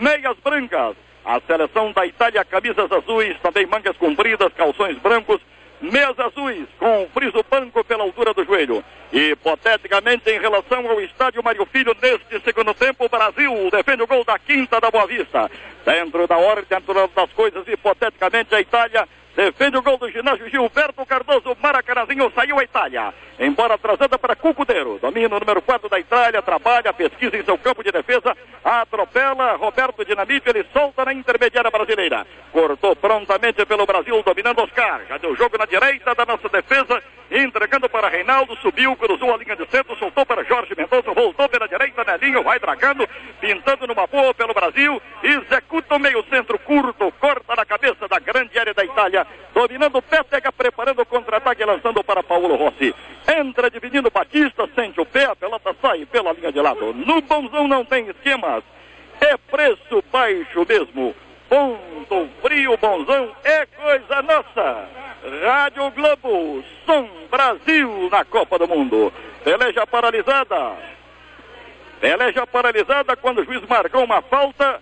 meias brancas. A seleção da Itália, camisas azuis, também mangas compridas, calções brancos, meias azuis, com friso branco pela altura do joelho. Hipoteticamente, em relação ao estádio Mário Filho, neste segundo tempo, o Brasil defende o gol da quinta da Boa Vista. Dentro da ordem, dentro das coisas, hipoteticamente, a Itália Defende o gol do ginásio Gilberto Cardoso. Maracanazinho saiu a Itália. Embora atrasada para Cucudeiro. Domina o número 4 da Itália. Trabalha, pesquisa em seu campo de defesa. Atropela Roberto Dinamite. Ele solta na intermediária brasileira. Cortou prontamente pelo Brasil, dominando Oscar. Já deu jogo na direita da nossa defesa. Entregando para Reinaldo. Subiu, cruzou a linha de centro. Soltou para Jorge Mendonça. Voltou pela direita. Nelinho vai dragando. Pintando numa boa pelo Brasil. Executa o meio centro curto. Corta na cabeça da grande área da Itália dominando o Pétega, preparando o contra-ataque, lançando para Paulo Rossi. Entra dividindo Batista, sente o pé, a pelota sai pela linha de lado. No bonzão não tem esquemas, é preço baixo mesmo. Ponto frio, bonzão, é coisa nossa. Rádio Globo, Som Brasil na Copa do Mundo. Peleja paralisada. Peleja paralisada quando o juiz marcou uma falta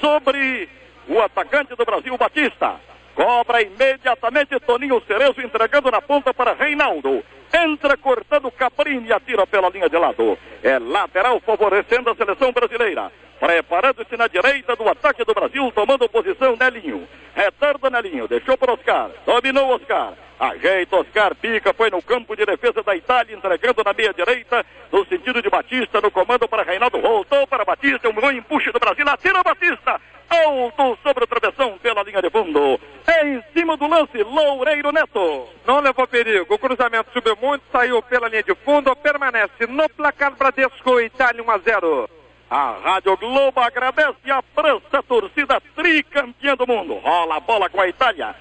sobre o atacante do Brasil, Batista. Cobra imediatamente Toninho Cerezo entregando na ponta para Reinaldo. Entra cortando Caprini e atira pela linha de lado. É lateral favorecendo a seleção brasileira. Preparando-se na direita do ataque do Brasil, tomando posição Nelinho. Retarda Nelinho, deixou para Oscar. Dominou Oscar. Ajeita Oscar, pica, foi no campo de defesa da Itália, entregando na meia direita, no sentido de Batista, no comando para Reinaldo. Voltou para Batista, um bom empuxo do Brasil, atira Batista alto sobre o travessão pela linha de fundo. É em cima do lance, Loureiro Neto. Não levou perigo, o cruzamento subiu muito, saiu pela linha de fundo, permanece no placar Bradesco, Itália 1 a 0. A Rádio Globo agradece a prança torcida tricampeã do mundo. Rola a bola com a Itália.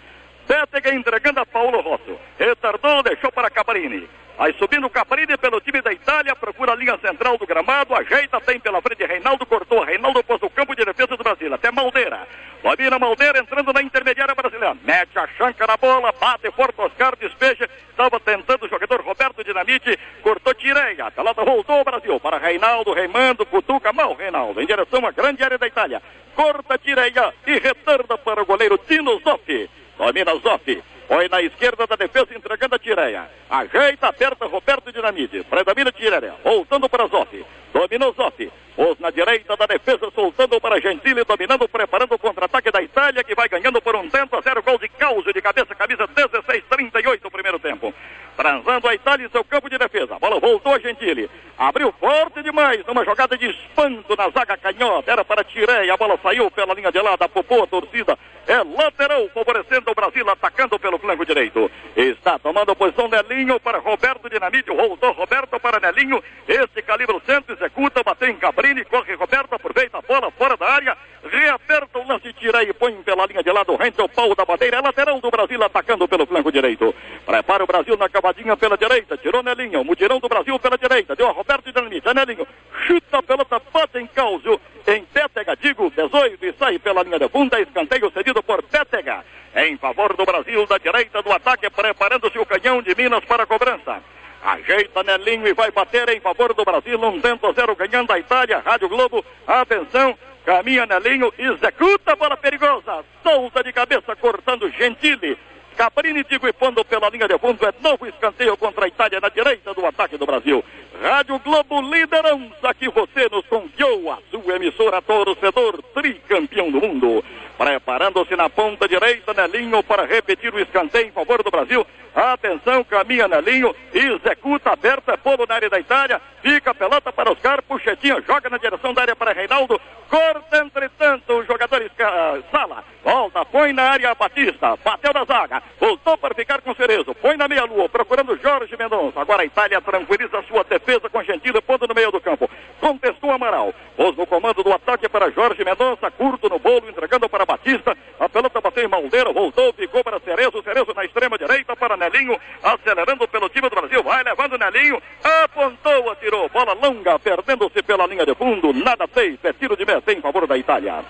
Bétega entregando a Paulo Rosso. Retardou, deixou para Cabrini. Aí subindo o Caprini pelo time da Itália, procura a linha central do gramado, ajeita, tem pela frente Reinaldo, cortou, Reinaldo pôs o campo de defesa do Brasil, até Maldeira. Domina Maldeira entrando na intermediária brasileira, mete a chanca na bola, bate forte Oscar, despeja, estava tentando o jogador Roberto Dinamite, cortou Tireia, pelota voltou ao Brasil, para Reinaldo, Reimando, cutuca mal Reinaldo, em direção à grande área da Itália, corta Tireia e retorna para o goleiro Tino Zoffi, domina Zoffi. Foi na esquerda da defesa, entregando a Tireia. Ajeita, aperta Roberto Dinamite. Predomina Tireia. Voltando para Zotti. Dominou Zotti. Os na direita da defesa, soltando para Gentili, dominando, preparando o contra-ataque da Itália, que vai ganhando por um tempo a zero. Gol de causa de cabeça, camisa 16-38 o primeiro tempo. Transando a Itália em seu campo de defesa. A bola voltou a Gentili. Abriu forte demais numa jogada de espanto na zaga canhota. Era para Tireia. A bola saiu pela linha de lado. Popô, a torcida. É lateral, favorecendo o Brasil, atacando pelo flanco direito. Está tomando posição Nelinho para Roberto Dinamite. Voltou Roberto para Nelinho. Esse calibre centro executa, bateu em Cabrini. Corre Roberto, aproveita a bola fora da área. Reaperta o lance, tira e põe pela linha de lado. Rende o pau da bandeira. É lateral do Brasil, atacando pelo flanco direito. Prepara o Brasil na cavadinha pela direita. Tirou Nelinho. Mutirão do Brasil pela direita. Deu a Roberto Dinamite. É Nelinho. Chuta a pelota, bate em Cáusio. Em Pétega, digo, 18 e sai pela linha de funda. Escanteio cedido por Pétega. Em favor do Brasil, da direita do ataque, preparando-se o canhão de Minas para a cobrança. Ajeita Nelinho e vai bater em favor do Brasil. Um tento zero ganhando a Itália. Rádio Globo. Atenção. Caminha Nelinho. Executa a bola perigosa. Solta de cabeça, cortando Gentili. Caprini Digo e pondo pela linha de fundo. É novo escanteio contra a Itália na direita do ataque do Brasil. Rádio Globo liderança que você nos confiou. A sua emissora torcedor tricampeão do mundo. Preparando-se na ponta direita, Nelinho para repetir o escanteio em favor do Brasil. Atenção, caminha Nelinho, executa, aberta, é polo na área da Itália, fica a pelota para Oscar, puxetinha, joga na direção da área para Reinaldo, corta entretanto o jogador uh, Sala, volta, põe na área Batista, bateu na zaga, voltou para ficar com Cerezo, põe na meia-lua, procurando Jorge Mendonça, agora a Itália tranquiliza sua defesa com Gentile, pondo no meio do campo, contestou Amaral, pôs no comando do ataque para Jorge Mendonça, curto no bolo, entregando para Batista, a pelota bateu em Maldeiro, voltou, ficou para Cerezo, Cerezo na extrema direita Nelinho, acelerando pelo time do Brasil, vai levando Nelinho, apontou, atirou, bola longa, perdendo-se pela linha de fundo, nada fez, é tiro de meta em favor da Itália.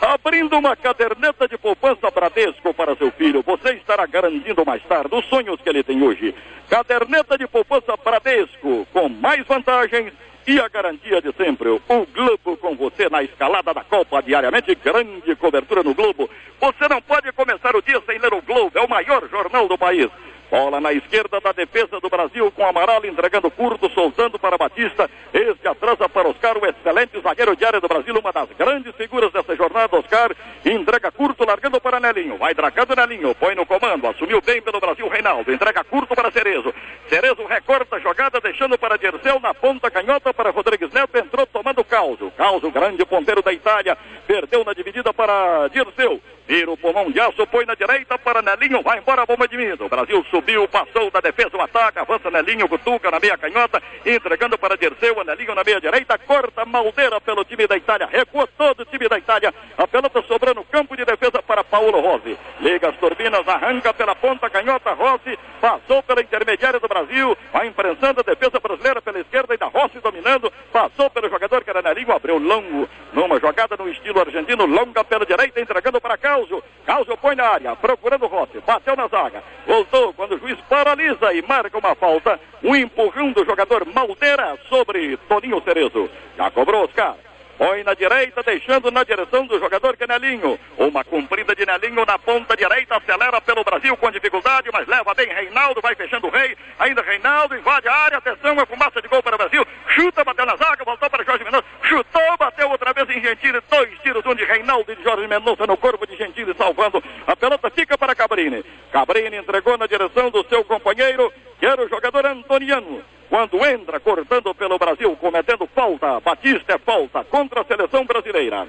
Abrindo uma caderneta de poupança Bradesco para seu filho, você estará garantindo mais tarde os sonhos que ele tem hoje. Caderneta de poupança Bradesco, com mais vantagens e a garantia de sempre. O Globo com você na escalada da Copa diariamente, grande cobertura no Globo. Você não pode começar o dia sem ler o Globo, é o maior jornal do país. Bola na esquerda da defesa do Brasil com Amaral entregando curto, soltando para Batista. Este atrasa para Oscar, o excelente zagueiro de área do Brasil, uma das grandes figuras dessa jornada. Oscar entrega curto, largando para Nelinho. Vai dragando Nelinho, põe no comando, assumiu bem pelo Brasil Reinaldo. Entrega curto para Cerezo. Cerezo recorta a jogada, deixando para Dirceu na ponta canhota para Rodrigues Neto. Entrou tomando Causo. Causo, grande ponteiro da Itália, perdeu na dividida para Dirceu. Vira o pulmão de aço, põe na direita para Nelinho, vai embora a bomba de mido. Brasil subiu, passou da defesa, o ataque, avança Nelinho, cutuca na meia canhota, entregando para Dirceu, Nelinho na meia direita, corta Maldeira pelo time da Itália, recua todo o time da Itália, a pelota sobrando campo de defesa para Paulo Rossi. Liga as turbinas, arranca pela ponta canhota, Rossi, passou pela intermediária do Brasil, vai imprensando a defesa brasileira pela esquerda, ainda Rossi dominando, passou pelo jogador que era Nelinho, abriu longo, numa jogada no estilo argentino, longa pela direita, entregando para Causo. Causo põe na área, procurando Rossi. Bateu na zaga. Voltou quando o juiz paralisa e marca uma falta. Um empurrão do jogador Maldeira sobre Toninho Cerezo. Já cobrou Oscar. Põe na direita, deixando na direção do jogador Canelinho. Uma comprida de Nelinho na ponta direita, acelera pelo Brasil com dificuldade, mas leva bem Reinaldo, vai fechando o rei. Ainda Reinaldo invade a área, atenção, a fumaça de gol para o Brasil. Chuta, bateu na zaga, voltou para Jorge Mendonça. Chutou, bateu outra vez em Gentili. Dois tiros, um de Reinaldo e de Jorge Mendonça no corpo de Gentili, salvando. A pelota fica para Cabrini. Cabrini entregou na direção do seu companheiro, que era o jogador Antoniano quando entra cortando pelo Brasil, cometendo falta. Batista é falta contra a seleção brasileira.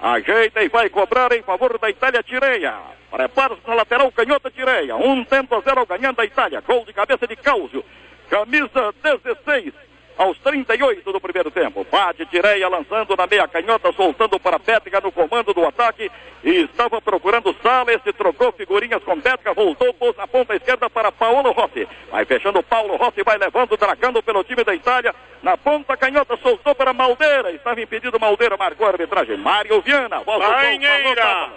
Ajeita e vai cobrar em favor da Itália Tireia. Prepara-se na lateral canhota Tireia. Um tempo a zero ganhando a Itália. Gol de cabeça de Cáusio. Camisa 16 aos 38 do primeiro tempo. Bate Tireia lançando na meia canhota, soltando para Pétrica no comando do ataque. E estava procurando Sala, esse trocou figurinhas com Pétrica, voltou, pôs na ponta esquerda para Paulo Rossi. Vai fechando Paulo Rossi, vai levando, dragando pelo time da Itália. Na ponta canhota, soltou para Maldeira. Estava impedido Maldeira, marcou a arbitragem. Mário Viana, volta Banheira.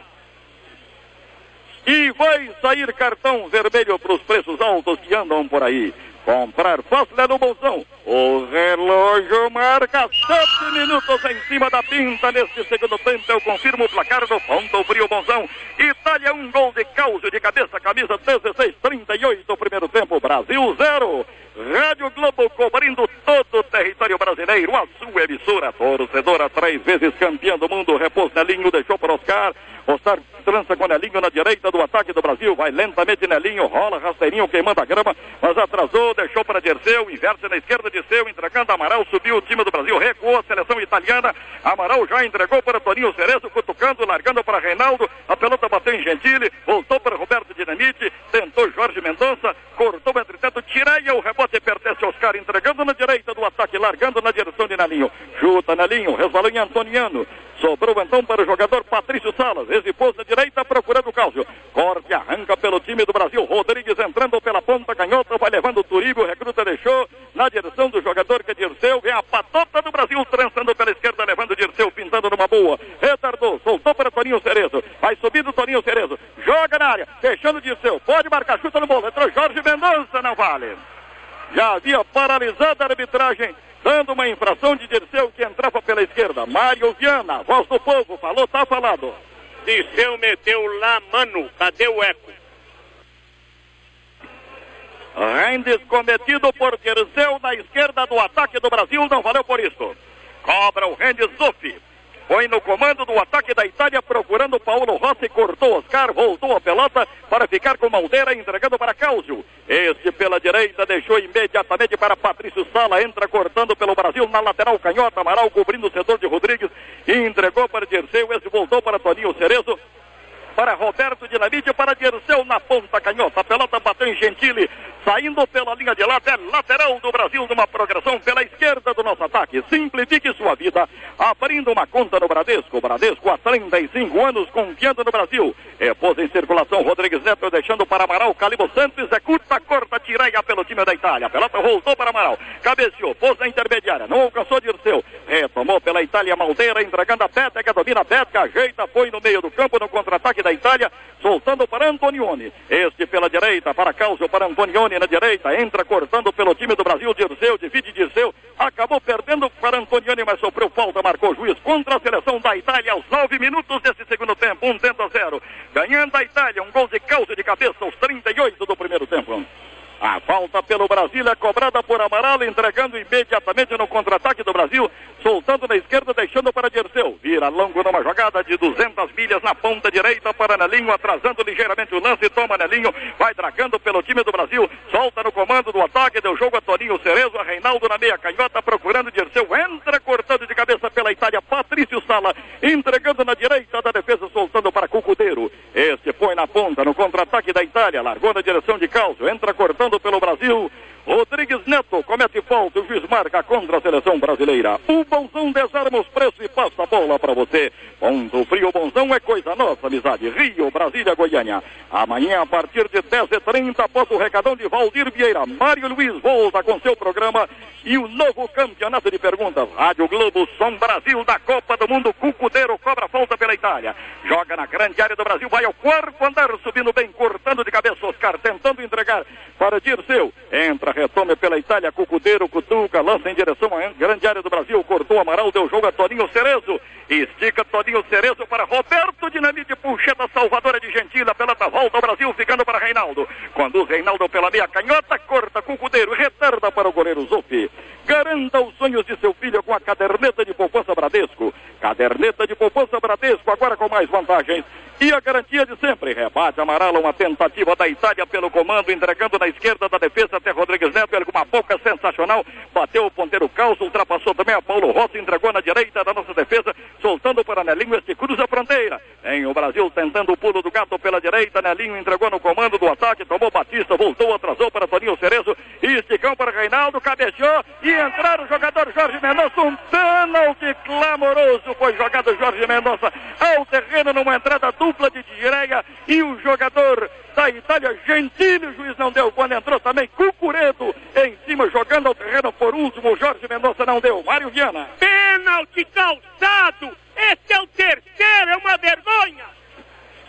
E vai sair cartão vermelho para os preços altos que andam por aí. Comprar fácil é no bolsão. O relógio marca sete minutos em cima da pinta. Neste segundo tempo, eu confirmo o placar do ponto frio bonzão. Itália, um gol de causa de cabeça, camisa 16, 38, primeiro tempo. Brasil, zero. Rádio Globo cobrindo todo o território brasileiro. A sua emissora, torcedora, três vezes campeã do mundo. Repouso Nelinho, deixou para Oscar. Oscar trança com Nelinho na direita do ataque do Brasil. Vai lentamente Nelinho, rola rasteirinho, queimando a grama, mas atrasou, deixou para Dirceu, inverte na esquerda de seu, entregando Amaral, subiu o time do Brasil, recuou a seleção italiana. Amaral já entregou para Toninho Cerezo, cutucando, largando para Reinaldo. A pelota bateu em Gentili, voltou para Roberto Dinamite, tentou Jorge Mendonça, Tireia, o rebote pertence a Oscar, entregando na direita do ataque, largando na direção de Nelinho. Chuta Nelinho, resvalou em Antoniano. Sobrou então para o jogador Patrício Salas. Exipôs na direita procurando o Cáusio. Corte, arranca pelo time do Brasil. Rodrigues entrando pela ponta canhota, vai levando o Turigo. O recruta deixou na direção do jogador que é Dirceu. Vem a patota do Brasil trançando pela esquerda, levando Dirceu, pintando numa boa. Retardou, soltou para Toninho Cerezo. Vai subindo Toninho Cerezo. Joga na área, fechando Dirceu. Pode marcar, chuta no bolo. Entrou Jorge Mendonça, não vale. Já havia paralisado a arbitragem dando uma infração de Dirceu que entrava pela esquerda. Mário Viana, voz do povo, falou, tá falado. Dirceu meteu lá, mano, cadê o eco? Rendes cometido por Dirceu na esquerda do ataque do Brasil, não valeu por isso. Cobra o Rendes Zufi. Foi no comando do ataque da Itália, procurando Paulo Rossi, cortou Oscar, voltou a pelota para ficar com Maldeira, entregando para Cáusio. Este pela direita deixou imediatamente para Patrício Sala, entra cortando pelo Brasil na lateral canhota, Amaral cobrindo o setor de Rodrigues, entregou para Dirceu, esse voltou para Toninho Cerezo, para Roberto Dinamite, para Dirceu na ponta canhota. A pelota bateu em Gentili, saindo pela linha de lado, é lateral do Brasil numa progressão pela esquerda do nosso ataque. Simplifique sua vida, abrindo uma conta no Bradesco. Bradesco há 35 anos confiando no Brasil. É, pôs em circulação Rodrigues Neto, deixando para Amaral, Calibo Santos, executa, corta, tireia pelo time da Itália. A pelota voltou para Amaral, cabeceou, pôs na intermediária, não alcançou Dirceu. Retomou pela Itália Maldeira, entregando a Péteca, domina a Péteca, ajeita, foi no meio do campo no contra-ataque da Itália, soltando para Antonioni. Este pela direita, para Cáusio, para Antonioni na direita, entra cortando pelo time do Brasil, Dirceu, divide Dirceu, acabou perdendo para Antoniani, mas sofreu falta, marcou juiz contra a seleção da Itália aos nove minutos desse segundo tempo, um a zero. Ganhando a Itália, um gol de calça de cabeça aos 38 do primeiro tempo. A falta pelo Brasil é cobrada por Amaral, entregando imediatamente no contra-ataque do Brasil, soltando na esquerda, deixando para Dirceu. Vira longo numa jogada de 200 milhas na ponta direita para Nelinho, atrasando ligeiramente o lance, toma Nelinho, vai dragando pelo time do Brasil, solta no comando do ataque, deu jogo a Toninho Cerezo, a Reinaldo na meia canhota, procurando Dirceu, entra cortando de cabeça pela Itália, Patrício Sala, entregando na direita da defesa, soltando para Cucudeiro. Este põe na ponta, no contra-ataque da Itália, largou na direção de Calcio, entra cortando pelo Brasil. Rodrigues Neto comete falta, o juiz marca contra a seleção brasileira. O Bonzão desarma os preços e passa a bola para você. Ponto Frio Bonzão é coisa nossa, amizade. Rio, Brasília, Goiânia. Amanhã, a partir de 10h30, após o recadão de Valdir Vieira, Mário Luiz volta com seu programa e o novo campeonato de perguntas. Rádio Globo, Som Brasil da Copa do Mundo. Cucudeiro cobra falta pela Itália. Joga na grande área do Brasil, vai ao quarto andar, subindo bem, cortando de cabeça Oscar, tentando entregar para Dirceu. Entra, retome pela Itália, Cucudeiro, Cutuca, lança em direção à grande área do Brasil, cortou Amaral, deu jogo a Toninho Cerezo. Estica Toninho Cerezo para Roberto Dinamite, puxeta salvadora de Gentila, pelota volta ao Brasil, ficando para Reinaldo. Conduz Reinaldo pela meia canhota, corta Cucudeiro, retarda para o goleiro Zupi. Garanta os sonhos de seu filho com a caderneta de poupança Bradesco. Caderneta de poupança Bradesco, agora com mais vantagens. E a garantia de sempre. Rebate amarelo, uma tentativa da Itália pelo comando, entregando na esquerda da defesa até Rodrigues Neto. Ele com uma boca sensacional. Bateu o ponteiro calço, ultrapassou também a Paulo Rossi, entregou na direita da nossa defesa, soltando para Nelinho. Este cruza a fronteira. Em o Brasil tentando o pulo do gato pela direita. Nelinho entregou no comando do ataque, tomou Batista, voltou, atrasou para Toninho Cerezo. Esticão para Reinaldo, cabeceou e entraram o jogador Jorge Mendonça. Um pênalti clamoroso foi jogado Jorge Mendonça ao terreno numa entrada dupla de direia e o jogador da Itália, Gentili, o juiz não deu. Quando entrou também Cucuredo em cima, jogando ao terreno por último. Jorge Mendonça não deu. Mário Viana. Pênalti calçado! Esse é o terceiro, é uma vergonha!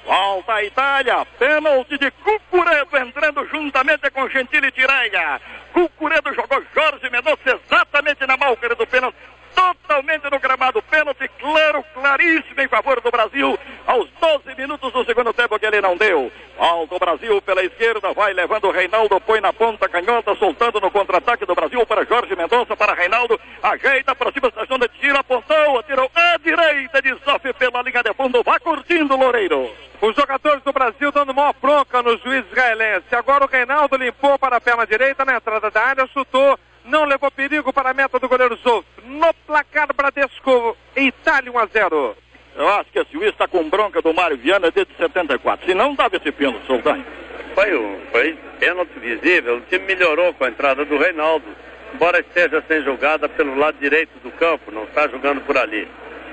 Volta a Itália, pênalti de Cucuredo entrando juntamente com Gentili Tireia. Cucuredo jogou Jorge Mendonça exatamente na máscara do pênalti totalmente no gramado. Pênalti claro, claríssimo em favor do Brasil. Aos 12 minutos do segundo tempo que ele não deu. Alto Brasil pela esquerda, vai levando o Reinaldo, põe na ponta canhota, soltando no contra-ataque do Brasil para Jorge Mendonça, para Reinaldo. Ajeita, aproxima a estação de tiro, apontou, atirou à direita, desofre pela linha de fundo. Vai curtindo, Loureiro. Os jogadores do Brasil dando maior bronca no juiz israelense. Agora o Reinaldo limpou para a perna direita na entrada da área, chutou não levou perigo para a meta do goleiro Zouf. No placar Bradesco, Itália 1 a 0. Eu acho que esse juiz está com bronca do Mário Viana desde 74. Se não, dava esse pênalti, Soltani. Foi, um, foi pênalti visível. O time melhorou com a entrada do Reinaldo. Embora esteja sem jogada pelo lado direito do campo, não está jogando por ali.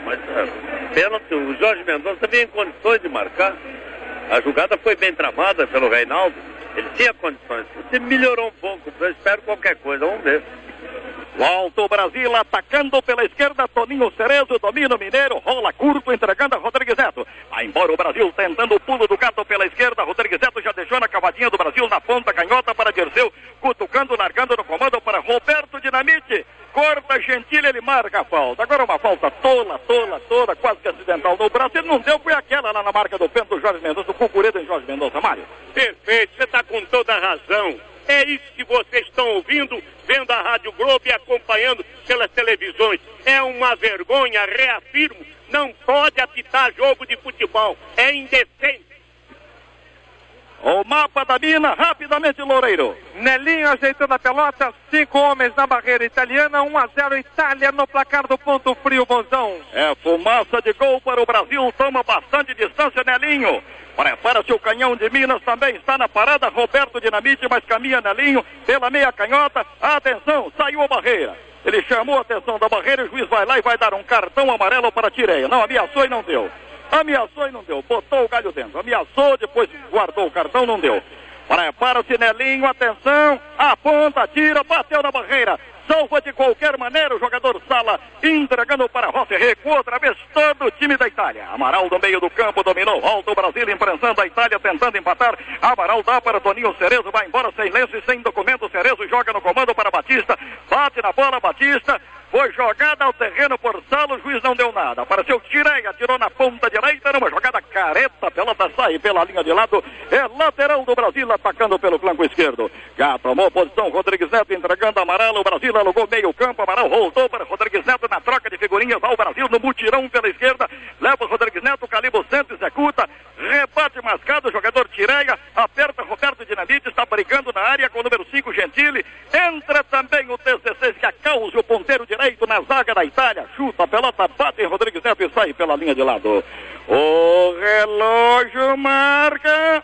Mas é, pênalti, o Jorge Mendonça vinha em condições de marcar. A jogada foi bem tramada pelo Reinaldo. Ele tinha condições. Time melhorou um pouco. Eu espero qualquer coisa. Vamos ver. Volta o Brasil atacando pela esquerda, Toninho Cerezo, domina o Mineiro, rola curto, entregando a Rodrigues Neto. Vai embora o Brasil tentando o pulo do gato pela esquerda, Rodrigues Neto já deixou na cavadinha do Brasil na ponta, canhota para Dirceu, cutucando, largando no comando para Roberto Dinamite. Corta Gentili, ele marca a falta. Agora uma falta tola, tola, toda, quase que acidental no braço. Ele não deu, foi aquela lá na marca do pênalti do Jorge Mendonça, do Cucuredo em Jorge Mendonça, Mário. Perfeito, você está com toda a razão. É isso que vocês estão ouvindo, vendo a Rádio Globo e acompanhando pelas televisões. É uma vergonha, reafirmo, não pode apitar jogo de futebol. É indecente. O mapa da mina, rapidamente, Loureiro. Nelinho ajeitando a pelota, cinco homens na barreira italiana, 1 a 0 Itália no placar do ponto frio, Bonzão. É fumaça de gol para o Brasil, toma bastante distância, Nelinho. Prepara-se o canhão de Minas, também está na parada, Roberto Dinamite, mas caminha Nelinho pela meia canhota. Atenção, saiu a barreira. Ele chamou a atenção da barreira, o juiz vai lá e vai dar um cartão amarelo para Tireia. Não, ameaçou e não deu. Ameaçou e não deu. Botou o galho dentro. Ameaçou, depois guardou o cartão, não deu. Prepara-se Nelinho, atenção, aponta, tira, bateu na barreira. Salva de qualquer maneira o jogador Sala, entregando para Rossi, recua outra vez todo o time da Itália. Amaral do meio do campo dominou, volta o Brasil, imprensando a Itália, tentando empatar. Amaral dá para Toninho Cerezo, vai embora sem lenço e sem documento. Cerezo joga no comando para Batista, bate na bola, Batista. Foi jogada ao terreno por Salo, o juiz não deu nada. Apareceu Tireia, tirou na ponta direita, numa jogada careta, pelota sai pela linha de lado. É lateral do Brasil, atacando pelo flanco esquerdo. Já tomou posição Rodrigues Neto, entregando amarelo. O Brasil alugou meio campo, Amaral voltou para Rodrigues Neto na troca de figurinhas. Vai o Brasil no mutirão pela esquerda. Leva o Rodrigues Neto, calibre centro, executa. Rebate mascado, jogador Tireia. Aperta Roberto Dinamite, está brigando na área com o número 5, Gentili. Entra também o 16, que é Causa, o ponteiro direito na zaga da Itália. Chuta a pelota, bate em Rodrigues Neto e sai pela linha de lado. O relógio marca.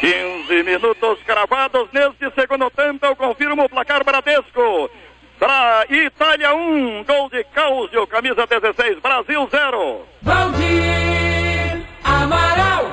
Quinze minutos cravados neste segundo tempo. Eu confirmo o placar Bradesco. Para Itália 1, um, gol de Cáusio, camisa 16, Brasil 0. Valdir Amaral.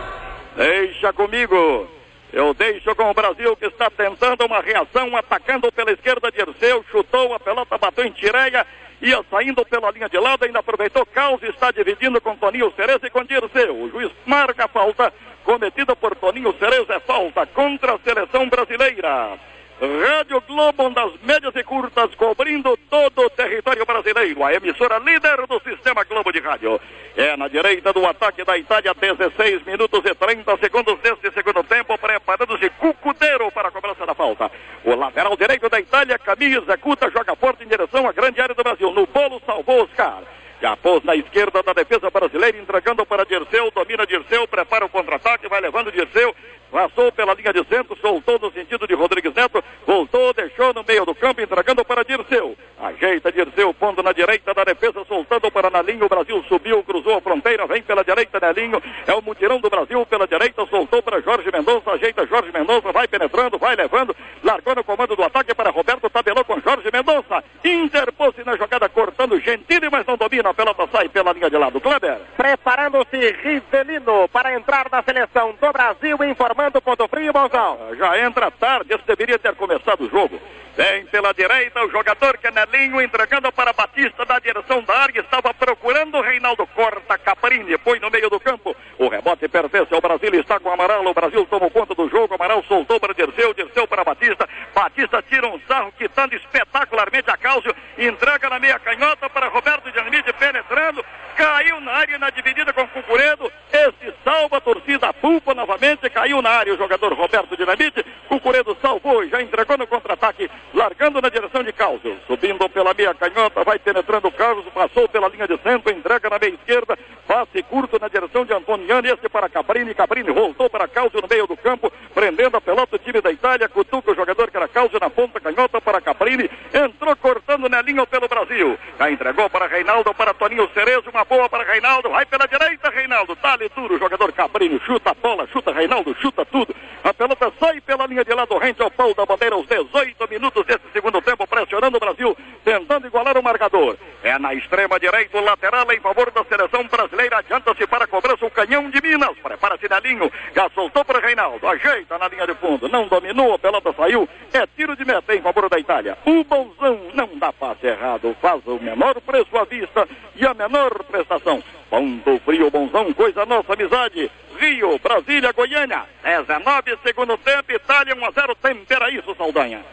Deixa comigo. Eu deixo com o Brasil que está tentando uma reação, atacando pela esquerda, Dirceu, chutou, a pelota bateu em Tireia, ia saindo pela linha de lado, ainda aproveitou Caos, está dividindo com Toninho Cerezo e com Dirceu. O juiz marca a falta, cometida por Toninho Cerezo, é falta contra a seleção brasileira. Rádio Globo, das médias e curtas, cobrindo todo o território brasileiro. A emissora líder do sistema Globo de Rádio. É na direita do ataque da Itália, 16 minutos e 30 segundos deste segundo tempo, preparando-se Cucudeiro para a cobrança da falta. O lateral direito da Itália, caminha, executa, joga forte em direção à grande área do Brasil. No bolo, salvou Oscar. Já pôs na esquerda da defesa brasileira, entregando para Dirceu, domina Dirceu, prepara o contra-ataque, vai levando Dirceu, passou pela linha de centro, soltou no sentido de Rodrigues Neto, voltou, deixou no meio do campo, entregando para Dirceu. Ajeita Dirceu, pondo na direita da defesa, soltando para Nalinho, o Brasil subiu, cruzou a fronteira, vem pela direita Nalinho, é o mutirão do Brasil pela direita, soltou para Jorge Mendonça, ajeita Jorge Mendonça, vai penetrando, vai levando, largou no comando do ataque para Roberto, tabelou com Jorge Mendonça, interpôs-se na jogada, cortando Gentili, mas não domina, a pelota sai pela linha de lado. Kleber. Preparando-se Rivelino para entrar na seleção do Brasil, informando ponto frio, Bonzão. Já entra tarde, esse deveria ter começado o jogo. Vem pela direita o jogador Canelinho entregando para Batista da direção da área. Estava procurando o Reinaldo Corta Caprini. Põe no meio do campo. O rebote pertence ao Brasil. Está com o Amaral. O Brasil tomou conta do jogo. Amaral soltou para Dirceu. Dirceu para Batista. Batista tira um sarro quitando espetacularmente a Cáusio. Entrega na meia canhota para Roberto Dinamite penetrando. Caiu na área na dividida com Cucuredo. Esse salva a torcida pulpa novamente. Caiu na área o jogador Roberto Dinamite. Cucuredo salvou e já entregou no contra-ataque largando na direção de Causo, subindo pela meia canhota, vai penetrando Carlos, passou pela linha de centro, entrega na meia esquerda, passe curto na direção de Antoniani, este para Cabrini, Cabrini voltou para Causo no meio do campo, prendendo a pelota, o time da Itália, cutuca o jogador que era Causo na ponta canhota para Cabrini, entrou cortando na linha pelo Brasil, já entregou para Reinaldo, para Toninho Cerezo, uma boa para Reinaldo, vai pela direita, Reinaldo, dá-lhe duro, o jogador Cabrini, chuta a bola, chuta Reinaldo, chuta tudo, a pelota sai pela linha de lado, rente ao pau da bandeira aos 18 minutos minutos desse segundo tempo, pressionando o Brasil, tentando igualar o marcador. É na extrema direita, o lateral em favor da seleção brasileira. Adianta-se para a cobrança o canhão de Minas. Prepara-se Nelinho, já soltou para Reinaldo. Ajeita na linha de fundo, não dominou, a pelota saiu. É tiro de meta em favor da Itália. O Bolzão não dá passe errado, faz o menor preço à vista e a menor prestação. Ponto frio, Bonzão, coisa nossa amizade. Rio, Brasília, Goiânia. 19 segundo tempo, Itália 1 a 0. Tempera isso, Saldanha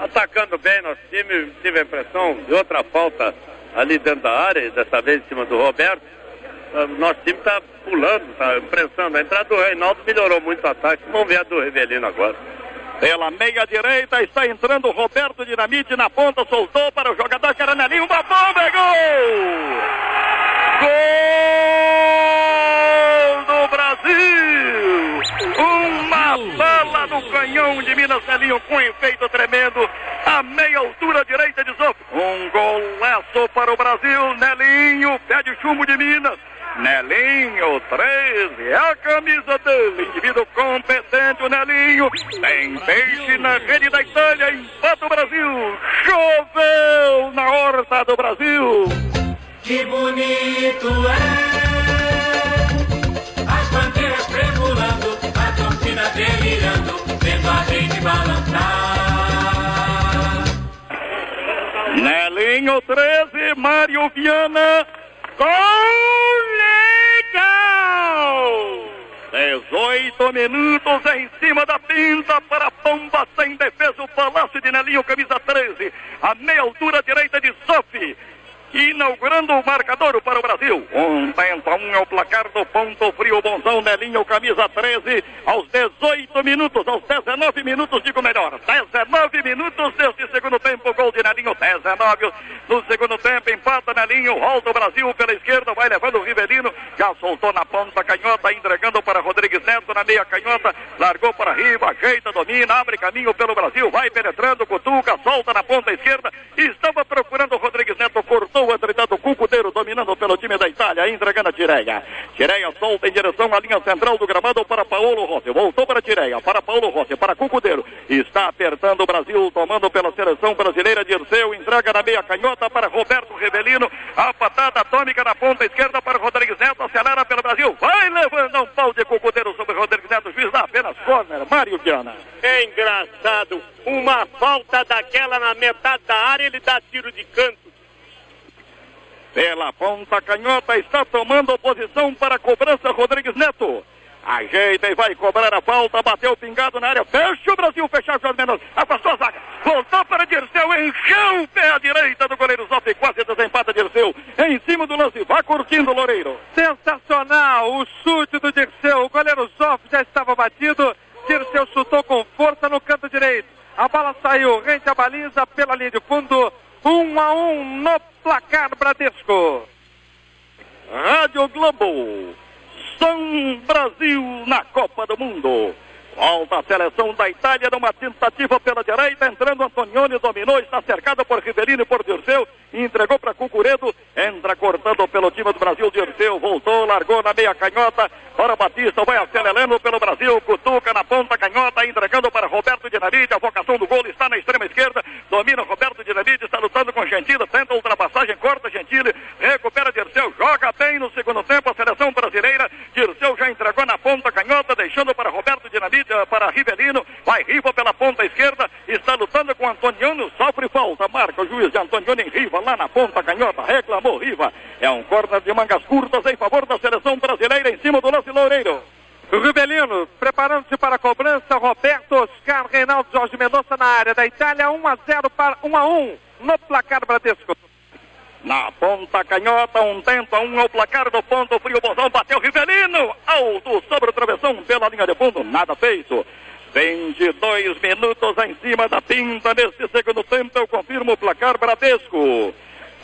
atacando bem nosso time, tive a impressão de outra falta ali dentro da área, dessa vez em cima do Roberto. Ah, nosso time está pulando, está prensando. A entrada do Reinaldo melhorou muito o ataque. Vamos ver a do Rivelino agora. Pela meia direita está entrando Roberto Dinamite na ponta, soltou para o jogador Caranelinho, uma bomba, é gol! Gol do Brasil! Uma bala no canhão de Minas Nelinho com efeito tremendo, a meia altura direita de Zopo. Um golaço para o Brasil, Nelinho, pé de chumbo de Minas. Nelinho, 13, é a camisa dele, indivíduo competente, o Nelinho, tem peixe na rede da Itália, empata o Brasil, choveu na horta do Brasil. Que bonito é a fica delirando, vendo a rede balançar. Nelinho 13, Mário Viana. Gol legal! 18 minutos em cima da pinta para Pomba sem defesa. O Palácio de Nelinho, camisa 13. A meia altura direita de Sofi. Inaugurando o marcador para o Brasil. Um tenta um é o placar do ponto frio. Bonzão Nelinho, camisa 13. Aos 18 minutos, aos 19 minutos, digo melhor. 19 minutos deste segundo tempo. Gol de Nelinho, 19. No segundo tempo, empata Nelinho. Volta o Brasil pela esquerda. Vai levando o Rivelino. Já soltou na ponta canhota, entregando para Rodrigues Neto na meia canhota. Largou para Riva, ajeita, domina, abre caminho pelo Brasil. Vai penetrando, cutuca, solta na ponta esquerda. Estava procurando o Rodrigues Neto, cortou o entretanto Cucudeiro dominando pelo time da Itália, entregando a Tireia. Tireia solta em direção à linha central do gramado para Paulo Rossi. Voltou para Tireia, para Paulo Rossi, para Cucudeiro. Está apertando o Brasil, tomando pela seleção brasileira. Dirceu entrega na meia canhota para Roberto Revelino. A patada atômica na ponta esquerda para Rodrigues Neto. Acelera pelo Brasil. Vai levando um pau de Cucudeiro sobre Rodrigues Neto. Juiz dá apenas corner. Mário Viana. É engraçado. Uma falta daquela na metade da área, ele dá tiro de canto. Pela ponta canhota está tomando posição para a cobrança Rodrigues Neto. Ajeita e vai cobrar a falta, bateu pingado na área, fecha o Brasil, fechar Jorge Menor, afastou a zaga, voltou para Dirceu, encheu o pé à direita do goleiro Zoff, quase desempata Dirceu, em cima do lance, vai curtindo o Loureiro. Sensacional o chute do Dirceu. O goleiro Zoff já estava batido. Dirceu chutou com força no canto direito. A bola saiu rente à baliza pela linha de fundo. Um a um no placar Bradesco. Rádio Globo, São Brasil na Copa do Mundo. Volta a seleção da Itália numa tentativa pela direita, entrando Antonioni, dominou, está cercado por Rivelino e por Dirceu, entregou para Cucuredo, entra cortando pelo time do Brasil, Dirceu voltou, largou na meia canhota, para Batista, vai acelerando pelo Brasil, cutuca na ponta canhota, entregando para Roberto Dinamite, a vocação do gol está na extrema esquerda, domina Roberto Dinamite, está lutando com Gentili, tenta a ultrapassagem, corta Gentili, recupera Dirceu, joga bem no segundo tempo a seleção brasileira, Dirceu já entregou na ponta canhota, deixando para Roberto Dinamite, eh, para Rivelino, vai Riva pela ponta esquerda, está lutando com Antoniano, sofre falta, marca o juiz de Antoniano em Riva, lá na ponta canhota, reclamou Riva, é um corner de mangas curtas em favor da seleção brasileira em cima do lance Loureiro. Rivelino preparando-se para a cobrança. Roberto Oscar Reinaldo Jorge Mendonça na área da Itália. 1 a 0 para 1 a 1 no placar Bradesco. Na ponta canhota, um tenta, um ao placar do ponto frio, bozão bateu Rivelino, alto sobre o travessão pela linha de fundo, nada feito. 22 minutos em cima da pinta neste segundo tempo, eu confirmo o placar Bradesco.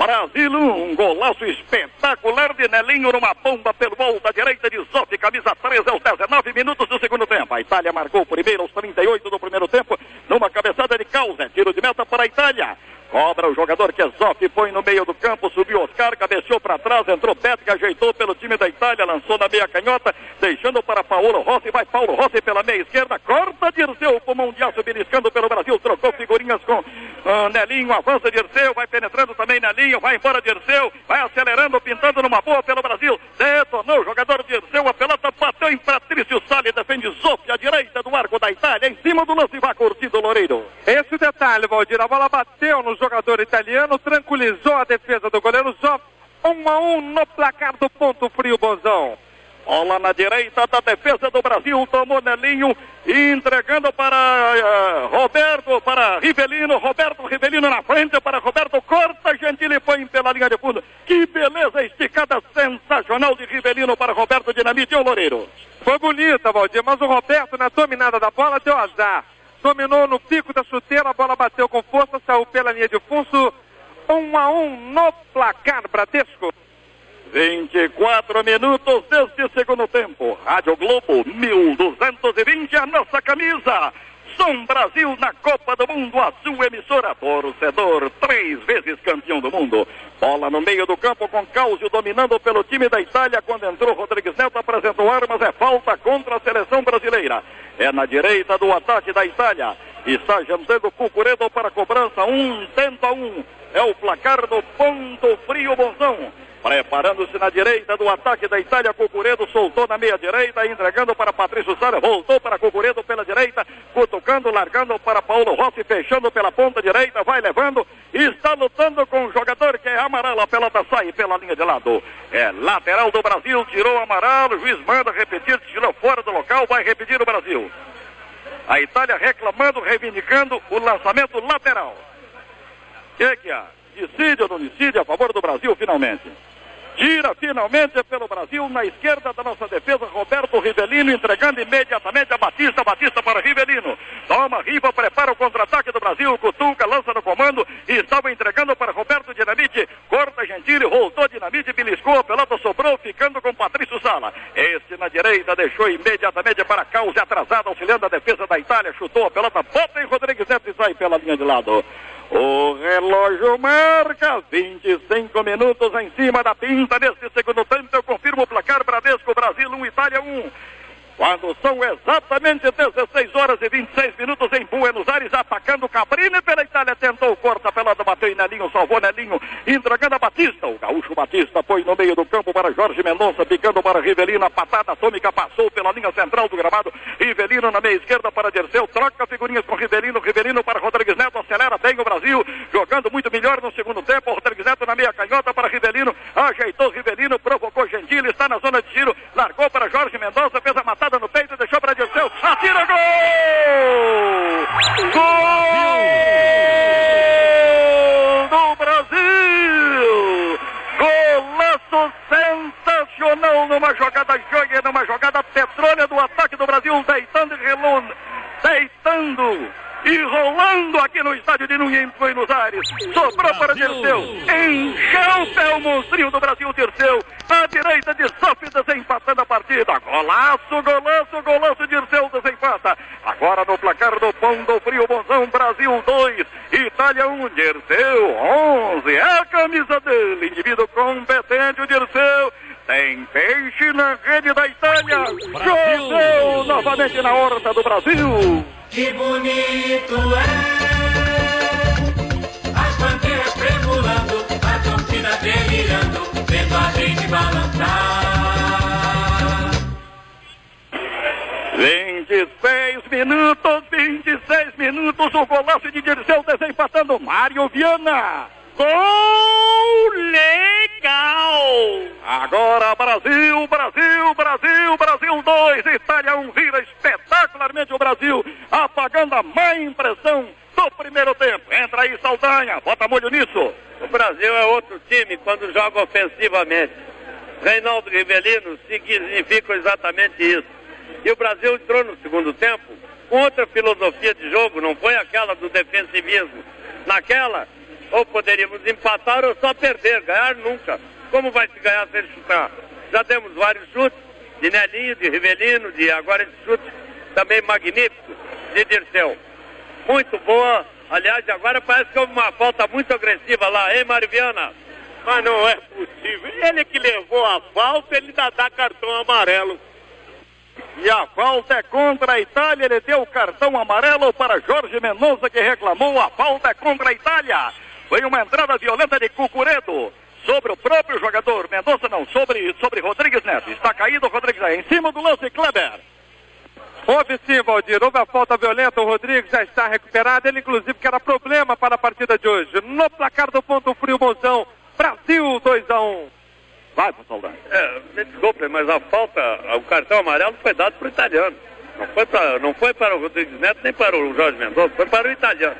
Brasil, um golaço espetacular de Nelinho numa bomba pelo volta direita de Zoff, camisa 13 aos 19 minutos do segundo tempo. A Itália marcou o primeiro aos 38 do primeiro tempo, numa cabeçada de causa, tiro de meta para a Itália. Cobra o jogador que é Zoff, põe no meio do campo, subiu Oscar, cabeceou para trás, entrou Petrick, ajeitou pelo time da Itália, lançou na meia canhota, deixando para Paulo Rossi, vai Paulo Rossi pela meia esquerda, corta Dirceu, pulmão de aço beliscando pelo Brasil, trocou figurinhas com ah, Nelinho, avança Dirceu, vai penetrando também Nelinho, vai embora Dirceu, vai acelerando, pintando numa boa pelo Brasil, detonou o jogador Dirceu, a pelota bateu em Patrício Salles, defende Zoff, à direita do arco da Itália, em cima do lance, vai curtindo o Loureiro. Esse detalhe, Valdir. A bola bateu no jogador italiano, tranquilizou a defesa do goleiro Zoff. 1 a 1 no placar do ponto frio, Bonzão. Bola na direita da defesa do Brasil, tomou Nelinho, entregando para eh, Roberto, para Rivelino, Roberto Rivelino na frente para Roberto, corta Gentili e põe pela linha de fundo. Que beleza esticada sensacional de Rivelino para Roberto Dinamite, o Loureiro. Foi bonita, Valdir, mas o Roberto, na dominada da bola, deu azar. Dominou no pico da chuteira, a bola bateu com força, saiu pela linha de fundo. 1 a 1 no placar Bradesco. 24 minutos deste segundo tempo. Rádio Globo 1220, a nossa camisa. Som Brasil na Copa do Mundo, a sua emissora, torcedor, três vezes campeão do mundo. Bola no meio do campo com Cáusio dominando pelo time da Itália. Quando entrou Rodrigues Neto, apresentou armas, é falta contra a seleção brasileira. É na direita do ataque da Itália. Está jantando Cucuredo para cobrança. Um tenta um. É o placar do ponto frio, bonzão. Preparando-se na direita do ataque da Itália, Cucuredo soltou na meia direita, entregando para Patrício Sara, voltou para Cucuredo pela direita, cutucando, largando para Paulo Rossi, fechando pela ponta direita, vai levando, está lutando com o jogador que é amarelo, a pelota sai pela linha de lado. É lateral do Brasil, tirou amarelo, juiz manda repetir, tirou fora do local, vai repetir o Brasil. A Itália reclamando, reivindicando o lançamento lateral. O que, que há? Decide ou não decide a favor do Brasil finalmente? Tira finalmente pelo Brasil na esquerda da nossa defesa Roberto Rivelino entregando imediatamente a Batista, Batista para Rivelino. Toma, Riva, prepara o contra-ataque do Brasil, Cutuca, lança no comando e estava entregando para Roberto Dinamite. Corta Gentili, voltou Dinamite, beliscou, a pelota sobrou, ficando com Patrício Sala. Este na direita deixou imediatamente para Causa atrasada, auxiliando a defesa da Itália, chutou a pelota, bota em Rodrigues Neto e sai pela linha de lado. O relógio marca 25 minutos em cima da pinta neste segundo tempo. Eu confirmo o placar Bradesco Brasil 1, Itália 1. Quando são exatamente 16 horas e 26 minutos em Buenos Aires, atacando Cabrini pela Itália, tentou, corta, pelota, bateu em Nelinho, salvou Nelinho, entregando a Batista. O gaúcho Batista foi no meio do campo para Jorge Mendonça, picando para Rivelino, a patada atômica passou pela linha central do gramado. Rivelino na meia esquerda para Dirceu, troca figurinhas com Rivelino, Rivelino para Rodrigues Neto, acelera bem o Brasil, jogando muito melhor no segundo tempo. Rodrigues Neto na meia canhota para Rivelino, ajeitou Rivelino, provocou Gentili, está na zona de tiro, largou para Jorge Mendonça, fez a matada no peito, deixou para Atira gol! Gol do Brasil! Golaço sensacional numa jogada joia, numa jogada petrólea do ataque do Brasil, deitando e relando, deitando e rolando aqui no estádio de Nunes, Buenos Aires. Sobrou para Dirceu. Encheu pé o monstrinho do Brasil, Dirceu. À direita de Sof desempatando a partida. Golaço, golaço, golaço, Dirceu Agora no placar do Pão do Frio, Bonzão, Brasil 2, Itália 1, um, Dirceu 11. É a camisa dele, indivíduo competente, o Dirceu. Tem peixe na rede da Itália. Jogou novamente na horta do Brasil. Que bonito é As bandeiras tremulando A torcida delirando Vendo a gente balançar 26 minutos, 26 minutos, o golaço de Dirceu desempatando Mário Viana. Gol legal! Agora Brasil, Brasil, Brasil, Brasil 2, Itália 1, um, vira espetacularmente o Brasil, apagando a má impressão do primeiro tempo. Entra aí Saldanha, bota molho nisso. O Brasil é outro time quando joga ofensivamente. Reinaldo Rivelino significa exatamente isso. E o Brasil entrou no segundo tempo com outra filosofia de jogo, não foi aquela do defensivismo. Naquela, ou poderíamos empatar ou só perder, ganhar nunca. Como vai se ganhar sem chutar? Já demos vários chutes, de Nelinho, de Rivelino, de agora esse chute também magnífico de Dirceu. Muito boa, aliás, agora parece que houve uma falta muito agressiva lá, hein, Mariviana? Mas não é possível. Ele que levou a falta, ele ainda dá cartão amarelo. E a falta é contra a Itália. Ele deu o cartão amarelo para Jorge Mendonça, que reclamou. A falta é contra a Itália. Foi uma entrada violenta de Cucuredo sobre o próprio jogador. Mendonça não, sobre, sobre Rodrigues Neto. Está caído o Rodrigues Neto. Em cima do lance, Kleber. Houve sim, Valdir. Houve a falta violenta. O Rodrigues já está recuperado. Ele, inclusive, que era problema para a partida de hoje. No placar do Ponto Frio, Monzão. Brasil 2 a 1 Vai, Saldanha. É, me desculpe, mas a falta, o cartão amarelo foi dado para o italiano. Não foi para, não foi para o Rodrigues Neto nem para o Jorge Mendonça, foi para o italiano.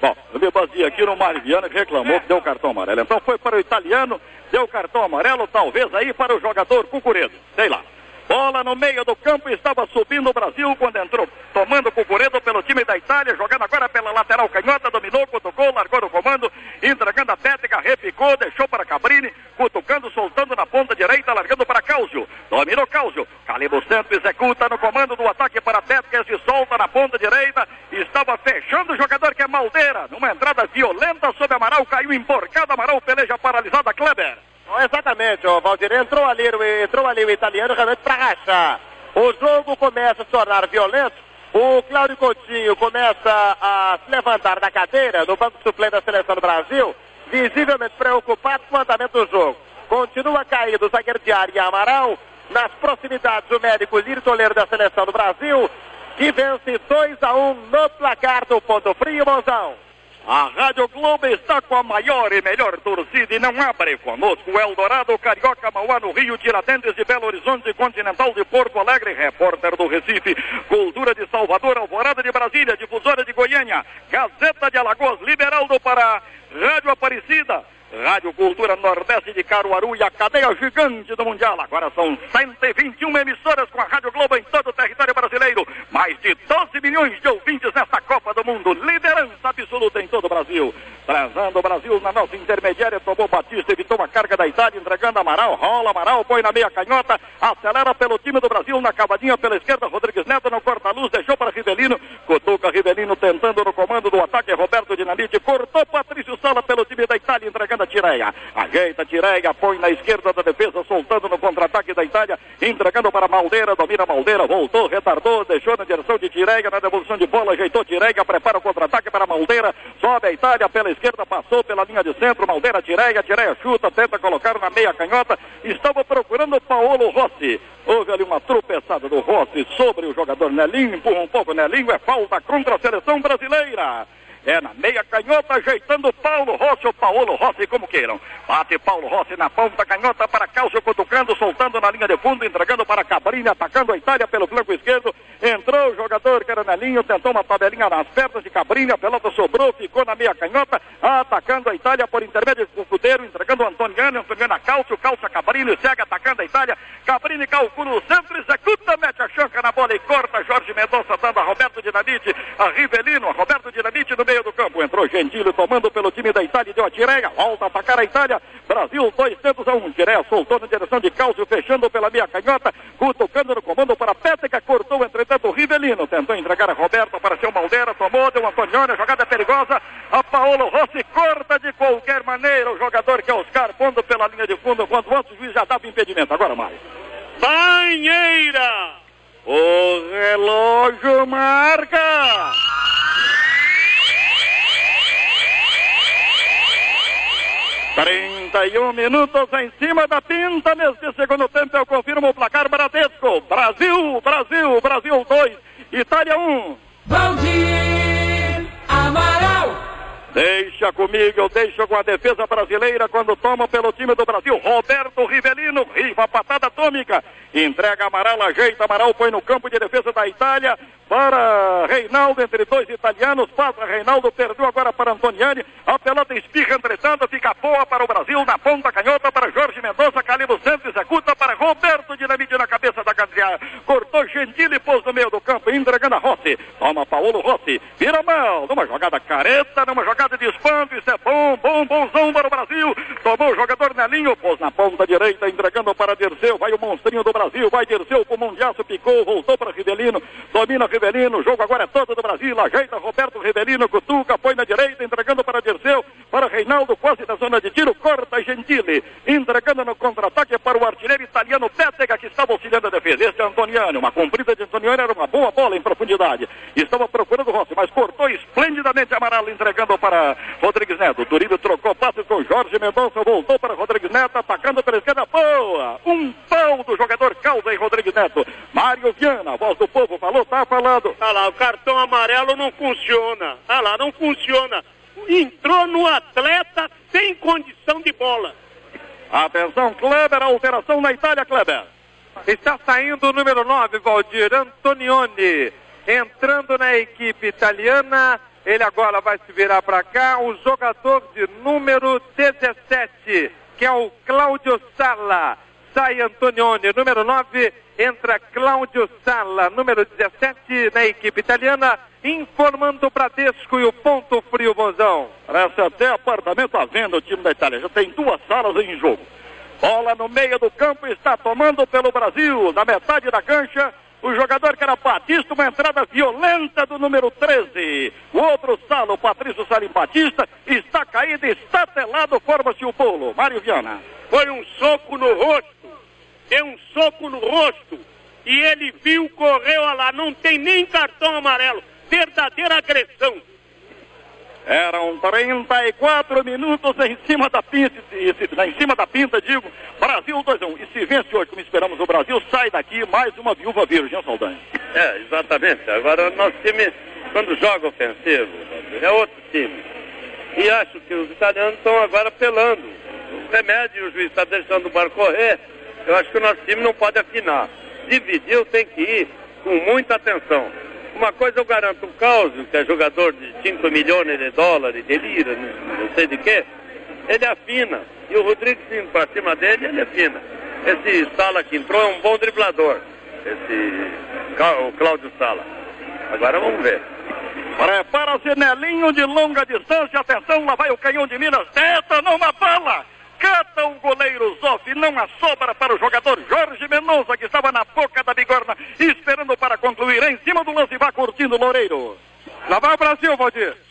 Bom, eu me baseei aqui no Mariviano que reclamou que deu cartão amarelo. Então foi para o italiano, deu cartão amarelo, talvez aí para o jogador Cucuredo. Sei lá. Bola no meio do campo, estava subindo o Brasil quando entrou, tomando Cucuredo pelo time da Itália, jogando agora pela lateral canhota, dominou, cutucou, largou no comando, entregando a técnica, repicou, deixou para Cabrini, cutucando, soltando na ponta direita, largando para Cáusio. Dominou Cáusio. Calibro Santos executa no comando do ataque para técnica, se solta na ponta direita, estava fechando o jogador que é Maldeira, numa entrada violenta sobre Amaral, caiu emborcado, Amaral peleja paralisada, Kleber. Exatamente, ó, Valdir. Entrou ali, entrou ali o italiano realmente para rachar. O jogo começa a se tornar violento. O Cláudio Coutinho começa a se levantar da cadeira no banco suplente da seleção do Brasil, visivelmente preocupado com o andamento do jogo. Continua caído o zagueiro de área Amaral. Nas proximidades, o médico Lirtoleiro da seleção do Brasil, que vence 2 a 1 no placar do Ponto Frio, Mozão. A Rádio Globo está com a maior e melhor torcida e não abre conosco. Eldorado, Carioca, Mauá, no Rio, Tiradentes de Belo Horizonte, Continental de Porto Alegre, repórter do Recife, Cultura de Salvador, Alvorada de Brasília, Difusora de Goiânia, Gazeta de Alagoas, Liberal do Pará, Rádio Aparecida, Rádio Cultura Nordeste de Caruaru e a cadeia gigante do Mundial. Agora são 121 emissoras com a Rádio Globo em todo o território brasileiro. Mais de 12 milhões de ouvintes nesta Copa do Mundo. Liderança absoluta em todo o Brasil. Trazendo o Brasil na nossa intermediária, tomou Batista, evitou a carga da Itália, entregando Amaral, rola Amaral, põe na meia canhota, acelera pelo time do Brasil na cavadinha pela esquerda, Rodrigues Neto no corta-luz, deixou para Rivelino, cutuca Rivelino tentando no comando do ataque, Roberto Dinamite, cortou Patrício Sala pelo time da Itália, entregando a Tireia, ajeita Tireia, põe na esquerda da defesa, soltando no contra-ataque da Itália, entregando para Maldeira, domina Maldeira, voltou, retardou, deixou na direção de Tireia, na devolução de bola, ajeitou Tireia, prepara o contra-ataque para Maldeira, sobe a Itália pela esquerda, passou pela linha de centro, Maldeira Tireia, Tireia chuta, tenta colocar na meia canhota, estava procurando Paulo Rossi. Houve ali uma tropeçada do Rossi sobre o jogador Nelinho, empurra um pouco Nelinho, é falta contra a seleção brasileira. É na meia canhota, ajeitando Paulo Rossi ou Paulo Rossi, como queiram. Bate Paulo Rossi na ponta canhota para Calcio, cutucando, soltando na linha de fundo, entregando para Cabrini, atacando a Itália pelo flanco esquerdo. Entrou o jogador Caranelinho, tentou uma tabelinha nas pernas de Cabrini, a pelota sobrou, ficou na meia canhota, atacando a Itália por intermédio do Cudeiro, entregando o Antoniano, Antoniano a Calcio a Cabrini, segue atacando a Itália. Cabrini calcula o centro, executa, mete a chanca na bola e corta. Jorge Mendonça dando a Roberto Dinamite, a Rivelino, a Roberto Dinamite no meio do campo. Entrou Gentili tomando pelo time da Itália, deu a Tireia, volta a atacar a Itália. Brasil, dois tentos a um. Tireia soltou na direção de Cálcio, fechando pela meia canhota, cutucando no comando para Péteca, cortou, entretanto, Rivelino. Tentou entregar a Roberto para seu Maldeira, tomou, deu um Antonioni, a jogada perigosa. A Paolo Rossi corta de qualquer maneira o jogador que é Oscar, pondo pela linha de fundo, quando antes o juiz já dava impedimento. Agora mais. Banheira! O relógio marca! Trinta e um minutos em cima da pinta neste segundo tempo. Eu confirmo o placar Bradesco. Brasil, Brasil, Brasil 2, Itália 1. Um. Valdir Amaral. Deixa comigo, eu deixo com a defesa brasileira quando toma pelo time do Brasil. Roberto Rivelino, riva patada atômica. Entrega Amaral, ajeita Amaral, põe no campo de defesa da Itália para Reinaldo, entre dois italianos, passa Reinaldo, perdeu agora para Antoniani, a pelota espirra, entretanto, fica boa para o Brasil, na ponta canhota para Jorge Mendonça, Calibro Santos, executa para Roberto Dinamite na cabeça da Cadriá, cortou Gentili, pôs no meio do campo, entregando a Rossi, toma Paulo Rossi, vira mal, numa jogada careta, numa jogada de espanto, isso é bom, bom, bonzão para o Brasil, tomou o jogador Nelinho, pôs na ponta direita, entregando para Dirceu, vai o monstrinho do Brasil, vai Dirceu com o Mundiaço, picou, voltou para Rivelino, domina Rivelino, o jogo agora é todo do Brasil, ajeita Roberto Rivelino, cutuca, põe na direita, entregando para Dirceu, para Reinaldo, quase da zona de tiro, corta Gentili, entregando no contra-ataque para o artilheiro italiano Pétega, que estava auxiliando a defesa. Este é Antoniano, uma comprida de Antoniano, era uma boa bola em profundidade. Estava procurando o Rossi, mas cortou esplendidamente Amaral, entregando para Rodrigues Neto. Turíbio trocou passes com Jorge Mendonça, voltou para Rodrigues Neto, atacando pela esquerda, boa! Um pau do jogador Calda e Rodrigues Neto. Mário Viana, voz do povo, falou, tá falando. Olha lá, o cartão amarelo não funciona. Olha lá, não funciona. Entrou no atleta sem condição de bola. Atenção, Kleber, alteração na Itália, Kleber. Está saindo o número 9, Valdir Antonioni. Entrando na equipe italiana. Ele agora vai se virar para cá. O jogador de número 17, que é o Cláudio Sala. Sai Antonioni, número 9. Entra Cláudio Sala, número 17, na equipe italiana. Informando o Bradesco e o Ponto Frio, Bonzão. Parece até apartamento à venda o time da Itália. Já tem duas salas em jogo. Bola no meio do campo, está tomando pelo Brasil, na metade da cancha. O jogador que era Batista, uma entrada violenta do número 13. O outro sala, o Patrício Salim Batista, está caído, está telado, forma-se o bolo. Mário Viana. Foi um soco no rosto. Deu um soco no rosto. E ele viu, correu lá. Não tem nem cartão amarelo. Verdadeira agressão. Eram 34 minutos em cima da pinta, se- em cima da pinta, digo, Brasil 2 a 1. E se vence hoje, como esperamos o Brasil, sai daqui mais uma viúva virgem, Saldanha. É, exatamente. Agora, nosso time, quando joga ofensivo, é outro time. E acho que os italianos estão agora apelando. O remédio, o juiz está deixando o barco correr. Eu acho que o nosso time não pode afinar. Dividiu, tem que ir com muita atenção. Uma coisa eu garanto, o Causio, que é jogador de 5 milhões de dólares, de lira, não não sei de quê, ele afina. E o Rodrigues indo para cima dele, ele afina. Esse Sala que entrou é um bom driblador. Esse o Cláudio Sala. Agora vamos ver. Prepara-se Nelinho de longa distância. Atenção, lá vai o canhão de Minas. Tenta numa bala. Cata o goleiro Zoff. Não há sobra para o jogador Jorge Mendonça, que estava na boca da bigorna, esperando para concluir. Em cima do lance, vai curtindo o Loureiro. Lá vai o Brasil, Valdir.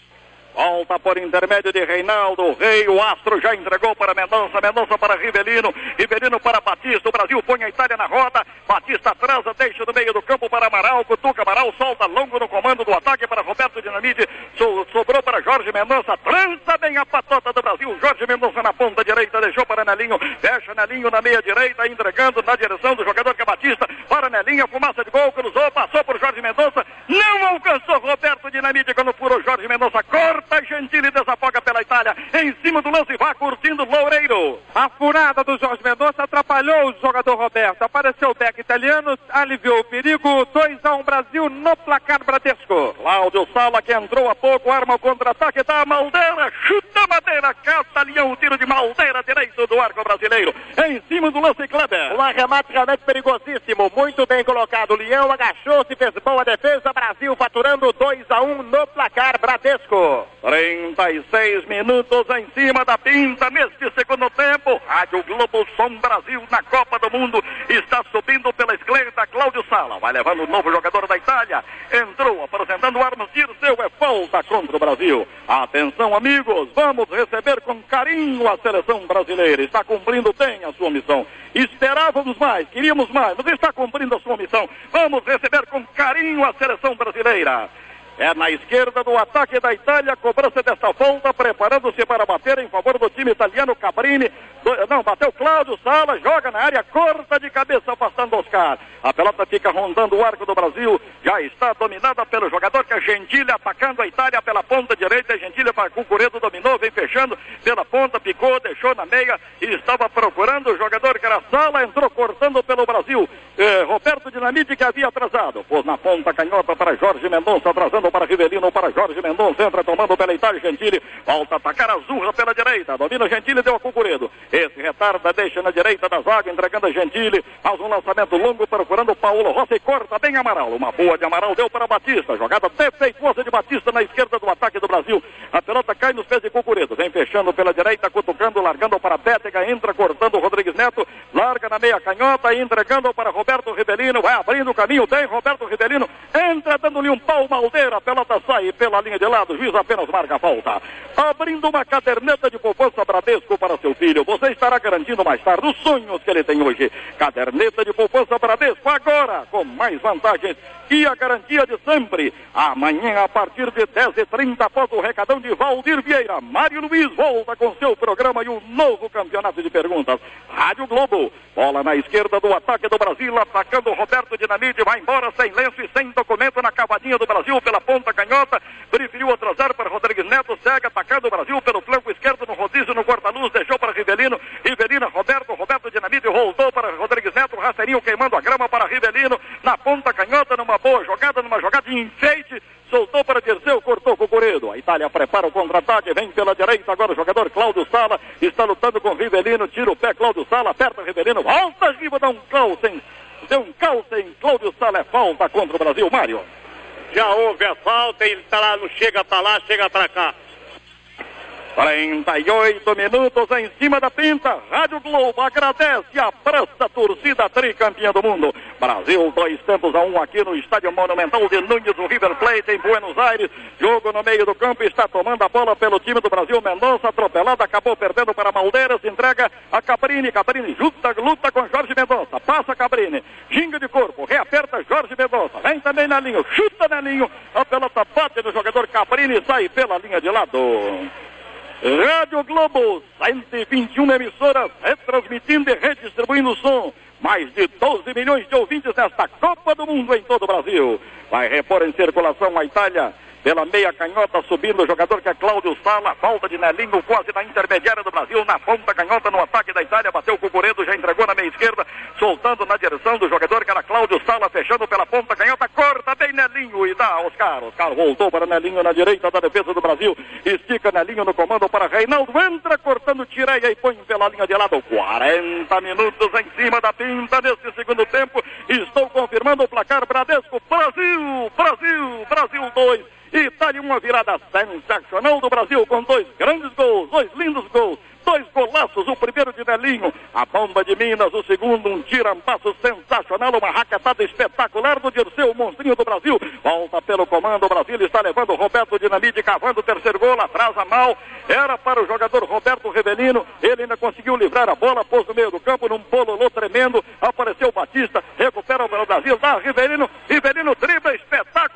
Volta por intermédio de Reinaldo. Rei, o Astro já entregou para Mendonça. Mendonça para Rivelino. Rivelino para Batista. O Brasil põe a Itália na roda. Batista atrasa, deixa no meio do campo para Amaral. Cutuca Amaral, solta longo no comando do ataque para Roberto Dinamite. So- sobrou para Jorge Mendonça. Trança bem a patota do Brasil. Jorge Mendonça na ponta direita. Deixou para Nelinho. Fecha Nelinho na meia direita. Entregando na direção do jogador que é Batista. Para Nelinho. Fumaça de gol. Cruzou. Passou por Jorge Mendonça. Não alcançou Roberto Dinamite quando furou Jorge Mendonça. Corta Gentili desafoga pela Itália. Em cima do lance vai curtindo Loureiro. A furada do Jorge Mendonça atrapalhou o jogador Roberto. Apareceu o Beck italiano, aliviou o perigo. 2 a 1 Brasil no placar Bradesco. Cláudio Sala que entrou há pouco, arma o contra-ataque da Maldeira, chuta a madeira, cata Leão, tiro de Maldeira, direito do arco brasileiro. Em cima do lance Kleber. Um arremate realmente perigosíssimo. Muito bem colocado. Leão agachou-se, fez boa defesa. Brasil faturando 2 a 1 no placar Bradesco. 36 minutos em cima da pinta neste segundo tempo. Rádio Globo Som Brasil na Copa do Mundo está subindo pela esquerda Cláudio Sala. Vai levando o novo jogador da Itália. Entrou apresentando armas. Dirceu é falta contra o Brasil. Atenção, amigos. Vamos receber com carinho a seleção brasileira. Está cumprindo bem a sua missão. Esperávamos mais, queríamos mais, mas está cumprindo a sua missão. Vamos receber com carinho a seleção brasileira. É na esquerda do ataque da Itália, cobrança desta volta, preparando-se para bater em favor do time italiano Cabrini. Do- não, bateu Cláudio Sala, joga na área, corta de cabeça, afastando Oscar. A pelota fica rondando o arco do Brasil, já está dominada pelo jogador que é Gentile, atacando a Itália pela ponta direita. Gentile para Cucuredo, dominou, vem fechando pela ponta, picou, deixou na meia e estava procurando o jogador que era Sala, entrou cortando pelo Brasil. Eh, Roberto Dinamite que havia atrasado, pôs na ponta canhota para Jorge Mendonça, atrasando para Rivelino, para Jorge Mendonça, entra tomando pela Itália Gentili, volta a atacar a Zurra pela direita, domina Gentili, deu a Cucuredo. Esse retarda, deixa na direita da zaga, entregando a Gentili, faz um lançamento longo, procurando o Paulo Rossi corta bem Amaral. Uma boa de Amaral deu para Batista, jogada defeituosa de Batista na esquerda do ataque do Brasil. A pelota cai nos pés de Cucuredo, vem fechando pela direita, cutucando, largando para Bétega, entra cortando Rodrigues Neto, larga na meia canhota, entregando para Roberto Rivelino, vai abrindo o caminho, tem Roberto Rivelino, entra dando-lhe um pau maldeira, a pelota sai pela linha de lado, o juiz apenas marca a falta. Abrindo uma caderneta de poupança Bradesco para seu filho, você estará garantindo mais tarde os sonhos que ele tem hoje. Caderneta de poupança Bradesco, agora com mais vantagens e a garantia de sempre. Amanhã, a partir de 10h30, após o recadão de Valdir Vieira, Mário Luiz volta com seu programa e o novo campeonato de perguntas. Rádio Globo, bola na esquerda do ataque do Brasil, atacando Roberto Dinamite, vai embora sem lenço e sem documento na cavadinha do Brasil pela ponta canhota, preferiu atrasar para Rodrigues Neto, segue atacando o Brasil pelo flanco esquerdo no rodízio no corta-luz, deixou para Rivelino, Rivelino, Roberto, Roberto Dinamite voltou para Rodrigues Neto, rasteirinho queimando a grama para Rivelino, na ponta canhota, numa boa jogada, numa jogada de enfeite, soltou para Dirceu, cortou com o. A Itália prepara o contra-ataque, vem pela direita, agora o jogador Cláudio Sala está lutando com Rivelino, tira o pé, Cláudio Sala, aperta Rivelino, volta, Giva, dá um calcem, deu um calcem, Cláudio Sala é falta contra o Brasil, Mário. Já houve a falta, ele tá lá, não chega pra lá, chega pra cá. 38 minutos em cima da pinta. Rádio Globo agradece a presta torcida tricampeã do mundo. Brasil, dois tempos a um aqui no Estádio Monumental de Nunes, o River Plate em Buenos Aires. Jogo no meio do campo, está tomando a bola pelo time do Brasil. Mendonça, atropelado, acabou perdendo para Maldeiras, entrega a Cabrini. Cabrini luta, luta com Jorge Mendonça. Passa Cabrini. Ginga de corpo. Reaperta Jorge Mendonça. Vem também Nelinho. Chuta Nelinho. A pelota bate no jogador Cabrini sai pela linha de lado. Rádio Globo, 121 emissoras, retransmitindo e redistribuindo som. Mais de 12 milhões de ouvintes nesta Copa do Mundo em todo o Brasil. Vai repor em circulação a Itália. Pela meia canhota subindo o jogador que é Cláudio Sala, falta de Nelinho quase na intermediária do Brasil, na ponta canhota no ataque da Itália, bateu o Cucuredo, já entregou na meia esquerda, soltando na direção do jogador que era Cláudio Sala, fechando pela ponta canhota, Nelinho e dá Oscar. Oscar voltou para Nelinho na direita da defesa do Brasil, estica Nelinho no comando para Reinaldo, entra cortando Tireia e põe pela linha de lado, 40 minutos em cima da pinta nesse segundo tempo, estou confirmando o placar Bradesco, Brasil, Brasil, Brasil 2. Itália, uma virada sensacional do Brasil com dois grandes gols, dois lindos gols dois golaços, o primeiro de Nelinho, a bomba de Minas, o segundo, um tirampasso sensacional, uma raquetada espetacular do Dirceu, o monstrinho do Brasil, volta pelo comando, o Brasil está levando Roberto Dinamite, cavando o terceiro gol, atrasa mal, era para o jogador Roberto Revelino, ele ainda conseguiu livrar a bola, pôs no meio do campo, num pololô tremendo, apareceu o Batista, recupera o Brasil, dá Rivelino, Rivelino dribla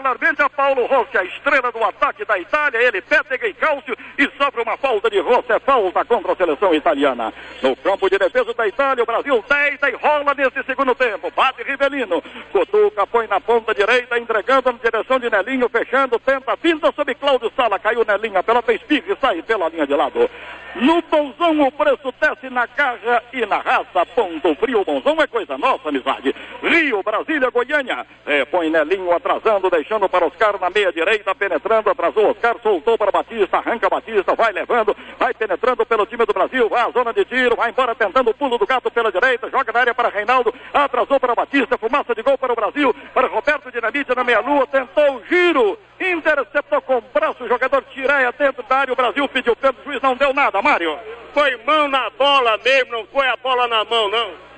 espetacularmente a Paulo Rossi, a estrela do ataque da Itália, ele pega e cálcio e sofre uma falta de Rossi, é falta contra a seleção italiana. No campo de defesa da Itália, o Brasil deita e rola nesse segundo tempo. Bate Rivelino. Cutuca, põe na ponta direita, entregando na direção de Nelinho, fechando, tenta, pinta sobre Cláudio Sala. Caiu Nelinho, a pelota espirra e sai pela linha de lado. No Bonzão o preço desce na garra e na raça. Ponto frio, Bonzão é coisa nossa, amizade. Rio, Brasília, Goiânia. Repõe Nelinho atrasando, deixando para Oscar na meia direita, penetrando, atrasou Oscar, soltou para Batista, arranca Batista, vai levando, vai penetrando pelo time do Brasil, vai à zona de tiro, vai embora tentando o pulo do gato pela direita, joga na área para Reinaldo, atrasou para Batista, fumaça de gol para o Brasil, para Roberto Dinamite na meia-lua, tentou o giro, interceptou com o braço, o jogador Tireia dentro da área, o Brasil pediu pênalti, o juiz não deu nada, Mário. Foi mão na bola mesmo, não foi a bola na mão, não.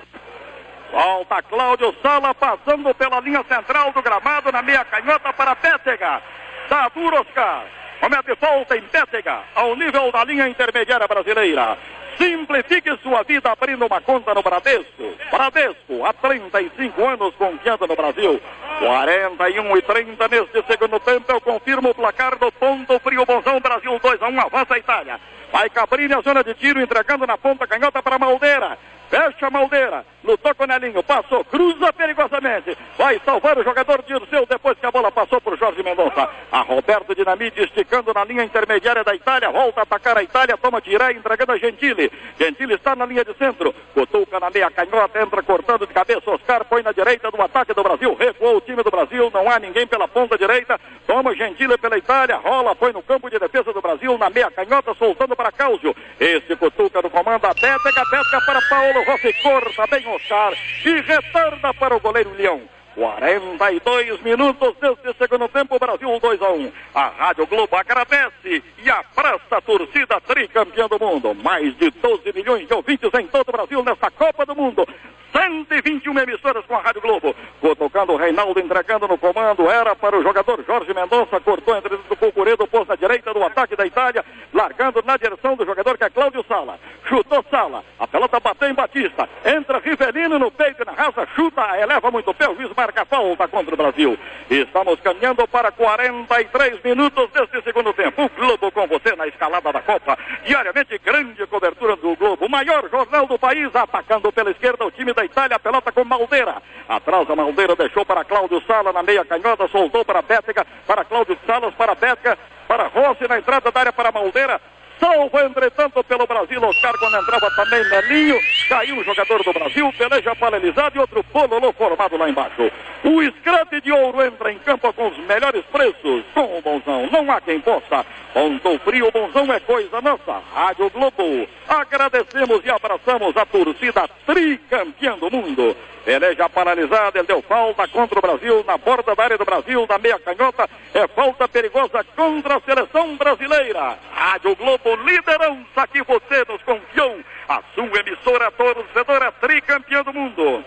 Volta Cláudio Sala passando pela linha central do gramado na meia canhota para Pétega. Tá duro Oscar. Comete falta em Pétega, ao nível da linha intermediária brasileira. Simplifique sua vida abrindo uma conta no Bradesco. Bradesco, há 35 anos confiando no Brasil. 41 e 30 neste segundo tempo. Eu confirmo o placar do ponto frio Bonzão. Brasil 2 a 1. Avança a Itália. Vai Cabrini a zona de tiro, entregando na ponta canhota para Maldeira. Fecha Maldeira. Lutou com o Nelinho. Passou. Cruza perigosamente. Vai salvar o jogador Dirceu depois que a bola passou por Jorge Mendonça. A Roberto Dinamite esticando na linha intermediária da Itália. Volta a atacar a Itália. Toma Tiré entregando a Gentili. Gentili está na linha de centro. Cutuca na meia canhota. Entra cortando de cabeça. Oscar põe na direita do ataque do Brasil. Recuou o time do Brasil. Não há ninguém pela ponta direita. Toma Gentili pela Itália. Rola. Põe no campo de defesa do Brasil. Na meia canhota. Soltando para Cáusio. Esse cutuca no comando. A Pétega. Pétega para Paulo Rossi. Corta bem Oscar. E retorna para o goleiro Leão. 42 minutos deste segundo tempo, Brasil 2 a 1. A Rádio Globo agradece e abraça a torcida tricampeã do mundo. Mais de 12 milhões de ouvintes em todo o Brasil nesta Copa do Mundo. 121 emissoras com a Rádio Globo. Tocando Reinaldo, entregando no comando. Era para o jogador Jorge Mendonça. Cortou entre o Cucuredo, pôs na direita do ataque da Itália. Largando na direção do jogador que é Cláudio Sala. Chutou Sala. A pelota bateu em Batista. Entra Rivelino no peito e na raça. Chuta, eleva muito o pé. O juiz marca falta contra o Brasil. Estamos caminhando para 43 minutos deste segundo tempo. O Globo com você na escalada da Copa. Diariamente, grande cobertura do Globo. O maior jornal do país. Atacando pela esquerda o time da Itália. A pelota com Maldeira. Atrás a Maldeira deixou para Cláudio Sala na meia canhota. Soltou para Bética. Para Cláudio Salas. Para Bética. Para Rossi na entrada da área para Maldeira. Salvo, entretanto, pelo Brasil, Oscar, quando entrava também Nelinho, caiu o jogador do Brasil, peleja paralisado e outro pololô formado lá embaixo. O escrete de ouro entra em campo com os melhores preços, com o Bonzão, não há quem possa. Ponto frio, Bonzão é coisa nossa. Rádio Globo, agradecemos e abraçamos a torcida tricampeã do mundo. Peleja paralisada, ele deu falta contra o Brasil, na borda da área do Brasil, na meia canhota, é falta perigosa contra a seleção brasileira. Rádio Globo, liderança que você nos confiou, a sua emissora torcedora tricampeã do mundo.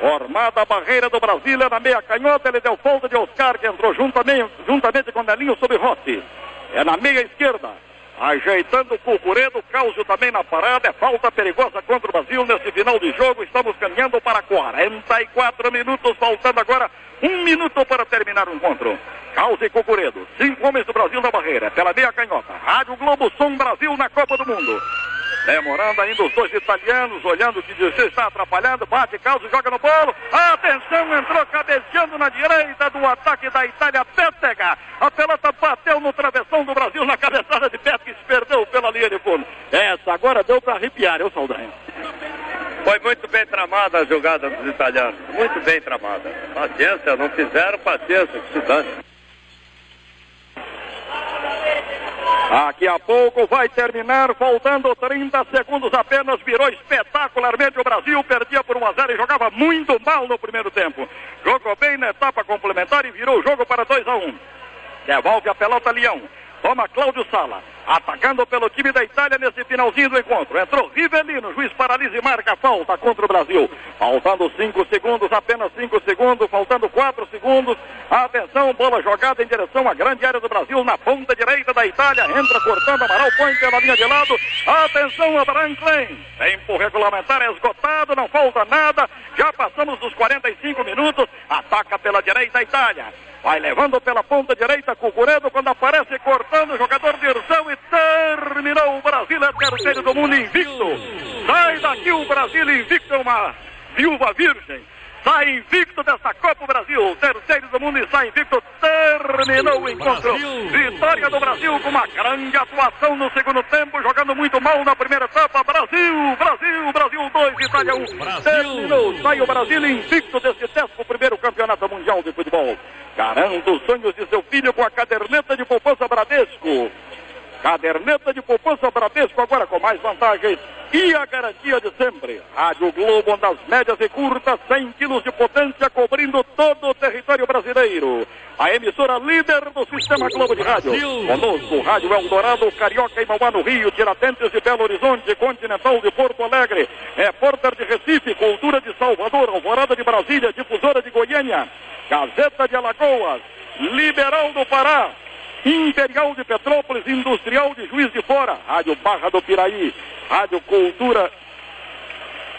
Formada a barreira do Brasília na meia canhota, ele deu falta de Oscar, que entrou juntamente, juntamente com Nelinho sobre Rossi. É na meia esquerda. Ajeitando o Cucuredo, Cáusio também na parada. É falta perigosa contra o Brasil nesse final de jogo. Estamos caminhando para 44 minutos, faltando agora um minuto para terminar o encontro. Cáusio e Cucuredo, cinco homens do Brasil na barreira, pela meia canhota. Rádio Globo Som Brasil na Copa do Mundo. Demorando ainda os dois italianos, olhando que você está atrapalhando, bate calço, joga no bolo. Atenção, entrou cabeceando na direita do ataque da Itália, Pétega. A pelota bateu no travessão do Brasil na cabeçada de Pétega, se perdeu pela linha de fundo. Essa agora deu para arrepiar, eu Saldanha. Foi muito bem tramada a jogada dos italianos. Muito bem tramada. Paciência, não fizeram paciência, dane. Daqui a pouco vai terminar, faltando 30 segundos apenas. Virou espetacularmente o Brasil, perdia por 1 a 0 e jogava muito mal no primeiro tempo. Jogou bem na etapa complementar e virou o jogo para 2 a 1. Devolve a pelota Leão. Toma Cláudio Sala. Atacando pelo time da Itália nesse finalzinho do encontro. Entrou Rivelino, juiz paralisa e marca falta contra o Brasil. Faltando 5 segundos, apenas 5 segundos, faltando 4 segundos. Atenção, bola jogada em direção à grande área do Brasil, na ponta direita da Itália. Entra cortando, Amaral põe pela linha de lado. Atenção, Abraham Klein. Tempo regulamentar esgotado, não falta nada. Já passamos dos 45 minutos. Ataca pela direita a Itália. Vai levando pela ponta direita Cucuredo quando aparece cortando o jogador Dirceu e terminou o Brasil é terceiro do mundo invicto. Sai daqui o Brasil invicto, é uma viúva virgem. Sai invicto dessa Copa Brasil, terceiro do mundo e sai invicto, terminou o encontro. Vitória do Brasil com uma grande atuação no segundo tempo, jogando muito mal na primeira etapa. Brasil, Brasil, Brasil 2, Itália 1. Um. Terminou, sai o Brasil invicto desse décimo primeiro campeonato mundial de futebol. Garanta os sonhos de seu filho com a caderneta de poupança Bradesco. Caderneta de poupança Bradesco agora com mais vantagens e a garantia de sempre. Rádio Globo, das médias e curtas, 100 quilos de potência cobrindo todo o território brasileiro. A emissora líder do Sistema Globo de Rádio. Conosco, Rádio Eldorado, Carioca e Mauá no Rio, Tiradentes de Belo Horizonte, Continental de Porto Alegre, Repórter de Recife, Cultura de Salvador, Alvorada de Brasília, Difusora de Goiânia, Gazeta de Alagoas, Liberal do Pará, Imperial de Petrópolis, Industrial de Juiz de Fora, Rádio Barra do Piraí, Rádio Cultura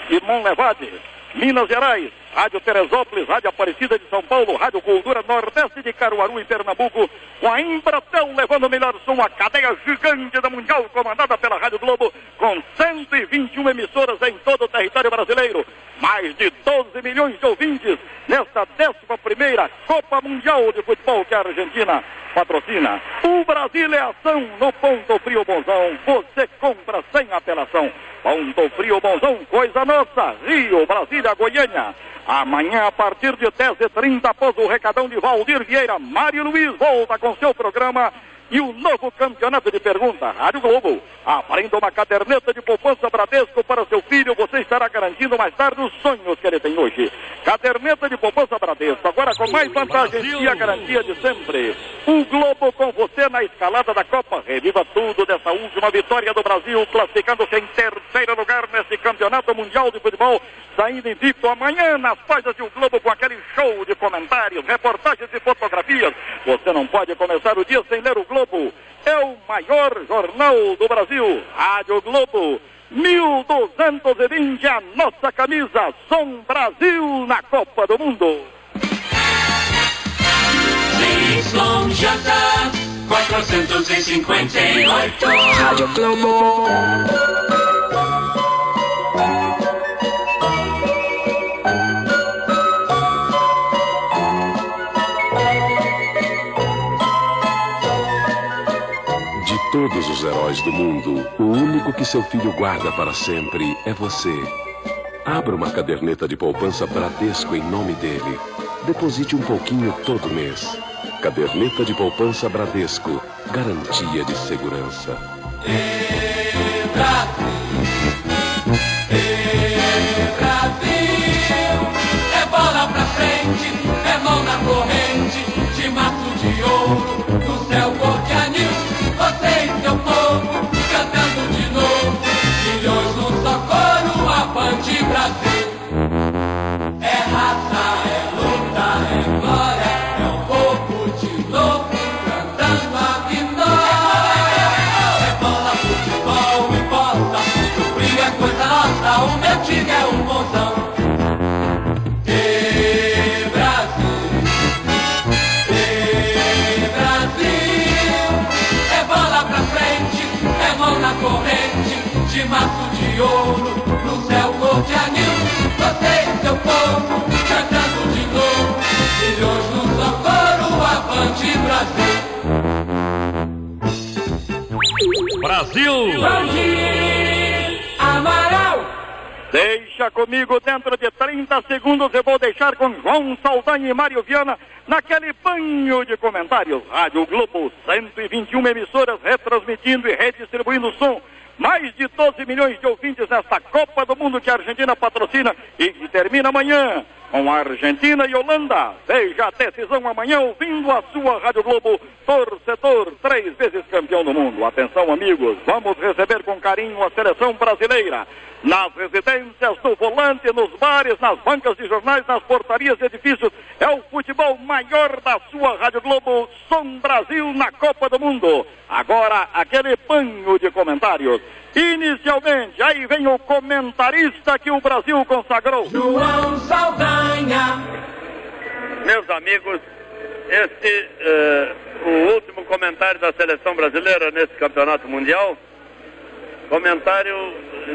de Monlevade, Minas Gerais, Rádio Teresópolis, Rádio Aparecida de São Paulo, Rádio Cultura Nordeste de Caruaru e Pernambuco, com a Embratel levando o melhor som, a cadeia gigante da Mundial, comandada pela Rádio Globo, com 121 emissoras em todo o território brasileiro. Mais de 12 milhões de ouvintes nesta 11 Copa Mundial de Futebol que a Argentina patrocina. O Brasil é ação no Ponto Frio Bonzão. Você compra sem apelação. Ponto Frio Bonzão, coisa nossa. Rio, Brasília, Goiânia. Amanhã, a partir de 10h30, após o recadão de Valdir Vieira, Mário Luiz volta com seu programa e o novo campeonato de pergunta. Rádio Globo, aprenda uma caderneta de poupança Bradesco para seu filho. Você estará garantindo mais tarde os sonhos que ele tem hoje. Caderneta de poupança Bradesco, agora com mais vantagens e a garantia de sempre. O Globo com você na escalada da Copa. Reviva tudo dessa última vitória do Brasil, classificando-se em terceiro lugar nesse campeonato mundial de futebol. Saindo invicto amanhã nas páginas do Globo com aquele show de comentários, reportagens e fotografias. Você não pode começar o dia sem ler o Globo. É o maior jornal do Brasil. Rádio Globo. 1220 a nossa camisa. Som Brasil na Copa do Mundo. YJ 458 Rádio Globo. Todos os heróis do mundo, o único que seu filho guarda para sempre é você. Abra uma caderneta de poupança Bradesco em nome dele. Deposite um pouquinho todo mês. Caderneta de poupança Bradesco. Garantia de segurança. É ouro no céu cor de anil. Você e seu povo cantando de novo. Filhos no socorro, avante Brasil. Brasil! Bandir, Amaral. Deixa comigo dentro de 30 segundos eu vou deixar com João Saldanha e Mário Viana naquele banho de comentários. Rádio Globo, 121 emissoras retransmitindo e redistribuindo som. Mais de 12 milhões de ouvintes nesta Copa do Mundo que a Argentina patrocina. E que termina amanhã com a Argentina e Holanda. Veja a decisão amanhã ouvindo a sua Rádio Globo, torcedor, três vezes campeão do mundo. Atenção, amigos, vamos receber com carinho a seleção brasileira. Nas residências do volante, nos bares, nas bancas de jornais, nas portarias de edifícios. É o futebol maior da sua Rádio Globo, Som Brasil na Copa do Mundo. Agora, aquele banho de comentários. Inicialmente, aí vem o comentarista que o Brasil consagrou. João Saldanha. Meus amigos, este eh, o último comentário da seleção brasileira nesse campeonato mundial. Comentário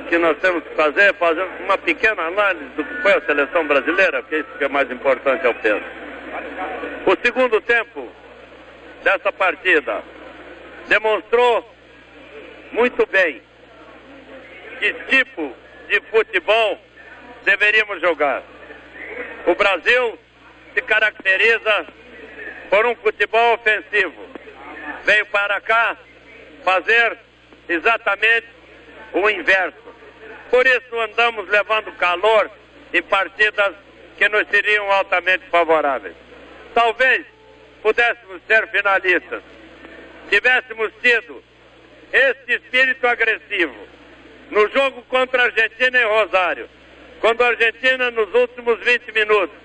que nós temos que fazer, é fazer uma pequena análise do que foi a seleção brasileira, porque isso que é mais importante, eu penso. O segundo tempo dessa partida demonstrou muito bem que tipo de futebol deveríamos jogar. O Brasil se caracteriza por um futebol ofensivo. Veio para cá fazer exatamente o inverso. Por isso andamos levando calor em partidas que nos seriam altamente favoráveis. Talvez pudéssemos ser finalistas. Tivéssemos tido esse espírito agressivo no jogo contra a Argentina em Rosário, quando a Argentina nos últimos 20 minutos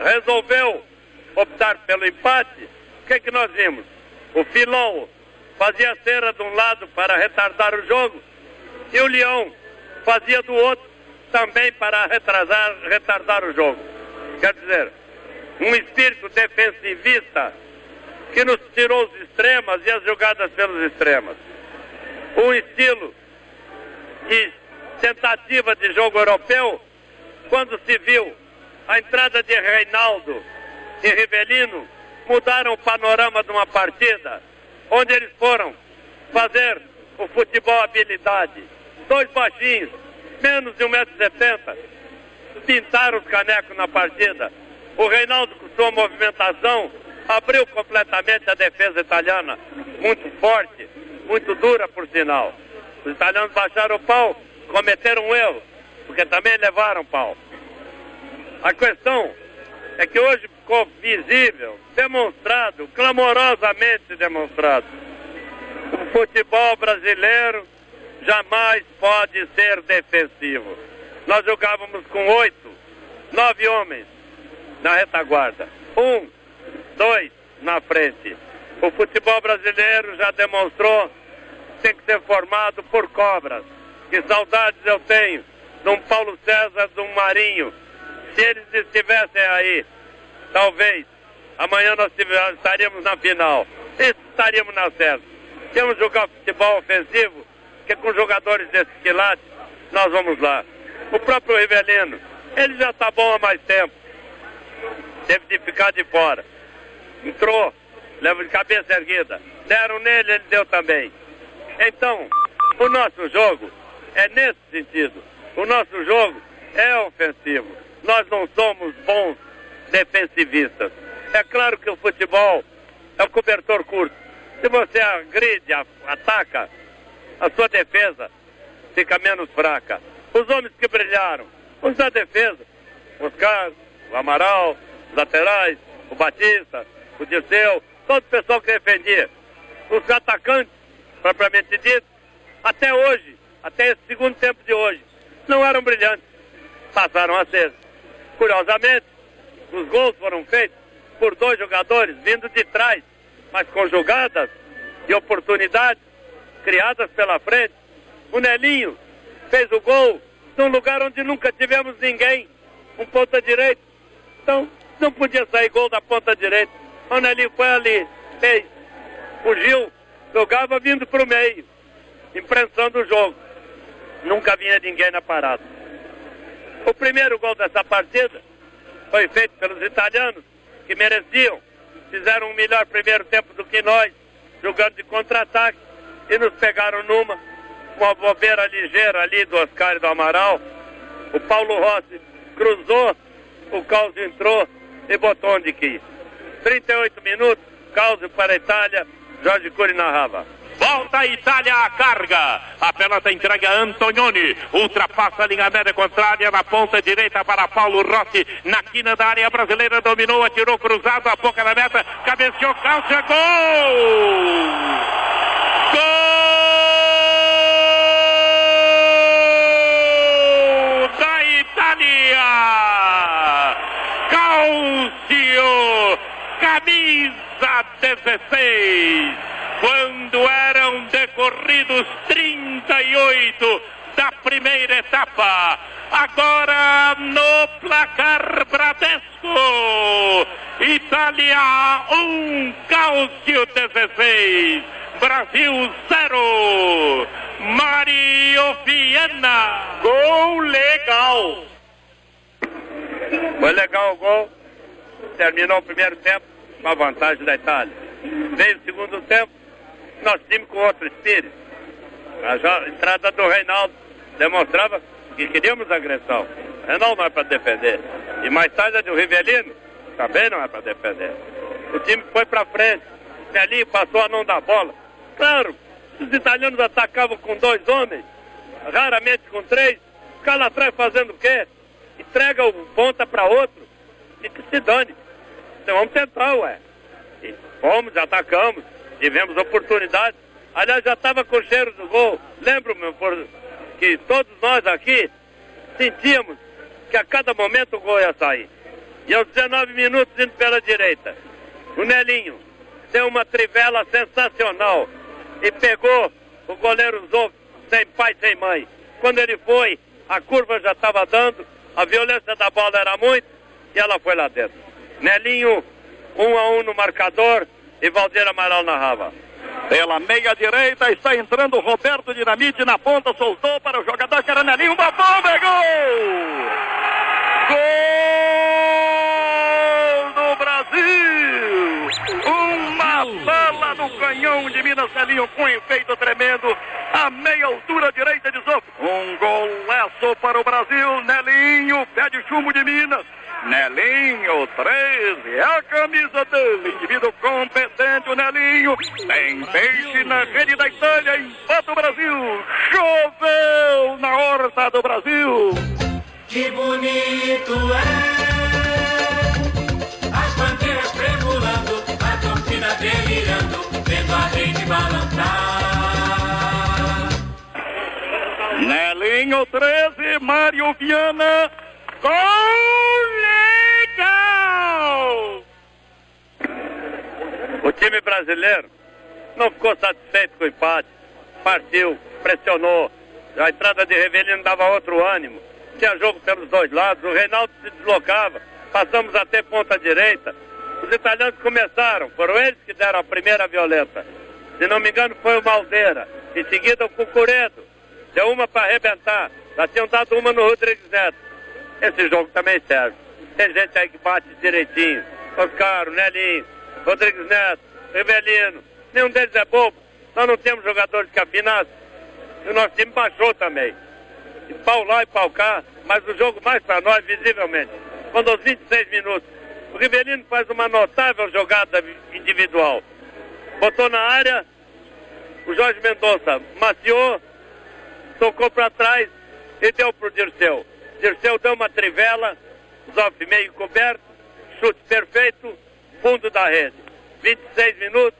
resolveu optar pelo empate, o que, é que nós vimos? O Filão fazia cera de um lado para retardar o jogo e o Leão fazia do outro também para retrasar, retardar o jogo. Quer dizer, um espírito defensivista que nos tirou os extremas e as jogadas pelos extremos. Um estilo de tentativa de jogo europeu, quando se viu a entrada de Reinaldo e Rivelino, mudaram o panorama de uma partida, onde eles foram fazer o futebol habilidade. Dois baixinhos, menos de 1,70m, pintaram os canecos na partida. O Reinaldo, com sua movimentação, abriu completamente a defesa italiana, muito forte, muito dura, por sinal. Os italianos baixaram o pau, cometeram um erro, porque também levaram pau. A questão é que hoje ficou visível, demonstrado, clamorosamente demonstrado. O futebol brasileiro jamais pode ser defensivo. Nós jogávamos com oito, nove homens na retaguarda. Um, dois na frente. O futebol brasileiro já demonstrou tem que ser formado por cobras. Que saudades eu tenho de um Paulo César, de um Marinho. Se eles estivessem aí, talvez amanhã nós estaríamos na final. Estaríamos na certa. Temos jogar futebol ofensivo, que com jogadores desses quilates, nós vamos lá. O próprio Rivelino, ele já está bom há mais tempo. Teve de ficar de fora. Entrou, leva de cabeça erguida. Deram nele, ele deu também. Então, o nosso jogo é nesse sentido. O nosso jogo é ofensivo. Nós não somos bons defensivistas. É claro que o futebol é o cobertor curto. Se você agride, ataca, a sua defesa fica menos fraca. Os homens que brilharam, os da defesa, os Carlos, o Amaral, os laterais, o Batista, o Dirceu, todo o pessoal que defendia. Os atacantes, propriamente dito, até hoje, até esse segundo tempo de hoje, não eram brilhantes. Passaram a ser. Curiosamente, os gols foram feitos por dois jogadores vindo de trás, mas com jogadas e oportunidades criadas pela frente. O Nelinho fez o gol num lugar onde nunca tivemos ninguém, um ponta direito. Então, não podia sair gol da ponta direita. O Nelinho foi ali, fez. Gil jogava vindo para o meio, imprensando o jogo. nunca vinha ninguém na parada. O primeiro gol dessa partida foi feito pelos italianos, que mereciam. Fizeram um melhor primeiro tempo do que nós, jogando de contra-ataque, e nos pegaram numa, uma bobeira ligeira ali do Oscar e do Amaral. O Paulo Rossi cruzou, o Caos entrou e botou onde quis. 38 minutos, Caos para a Itália, Jorge Cury narrava. Volta a Itália à carga. A pelota entrega a Antonioni. Ultrapassa a linha média contrária na ponta direita para Paulo Rossi. Na quina da área brasileira dominou, atirou cruzado, a boca da meta. Cabeceou, calça, gol! Gol da Itália! Calcio, camisa 16 quando eram decorridos 38 da primeira etapa. Agora no placar Bradesco, Itália 1, Cálcio 16, Brasil 0, Mario Viena. Gol legal. Foi legal o gol. Terminou o primeiro tempo com a vantagem da Itália. Veio o segundo tempo, nós tínhamos com outro espírito. A entrada do Reinaldo demonstrava que queríamos agressão. Reinaldo não é para defender. E mais tarde a do Rivelino também não é para defender. O time foi para frente. Melinho passou a não dar bola. Claro, os italianos atacavam com dois homens, raramente com três. Ficar atrás fazendo o quê? Entrega o ponta para outro e que se dane. Vamos tentar, ué. E fomos, atacamos tivemos oportunidade. Aliás, já estava com cheiro do gol. Lembro-me que todos nós aqui sentíamos que a cada momento o gol ia sair. E aos 19 minutos indo pela direita, o Nelinho deu uma trivela sensacional e pegou o goleiro Zou sem pai, sem mãe. Quando ele foi, a curva já estava dando, a violência da bola era muito e ela foi lá dentro. Nelinho, um a um no marcador, e Valdir Amaral narrava. Pela meia direita está entrando Roberto Dinamite na ponta, soltou para o jogador Caranelinho, uma bomba, é gol! Gol do Brasil! Uma bala no canhão de Minas Celinho com efeito tremendo, a meia altura direita de Zof. Um golaço para o Brasil, Nelinho, pé de chumbo de Minas. Nelinho 13, é a camisa dele, indivíduo competente, o Nelinho. Tem peixe na rede da Itália, empata o Brasil. Choveu na horta do Brasil. Que bonito é as bandeiras tremulando, a torcida delirando, vendo a gente balançar. Nelinho 13, Mário Viana. Gol legal! O time brasileiro não ficou satisfeito com o empate. Partiu, pressionou. A entrada de Revelino dava outro ânimo. Tinha jogo pelos dois lados. O Reinaldo se deslocava. Passamos a ter ponta direita. Os italianos começaram. Foram eles que deram a primeira violenta. Se não me engano, foi o Maldeira. Em seguida, o Cucuredo. Deu uma para arrebentar. Já tinham dado uma no Rodrigues Neto. Esse jogo também serve. Tem gente aí que bate direitinho. Oscar, Nelinho, Rodrigues Neto, Rivelino. Nenhum deles é bobo. Nós não temos jogadores afinassem. E o nosso time baixou também. E pau lá e pau cá. Mas o jogo mais para nós, visivelmente. Quando aos 26 minutos, o Rivelino faz uma notável jogada individual. Botou na área, o Jorge Mendonça maciou, tocou para trás e deu pro Dirceu. Dirceu deu uma trivela, Zoff meio coberto, chute perfeito, fundo da rede. 26 minutos,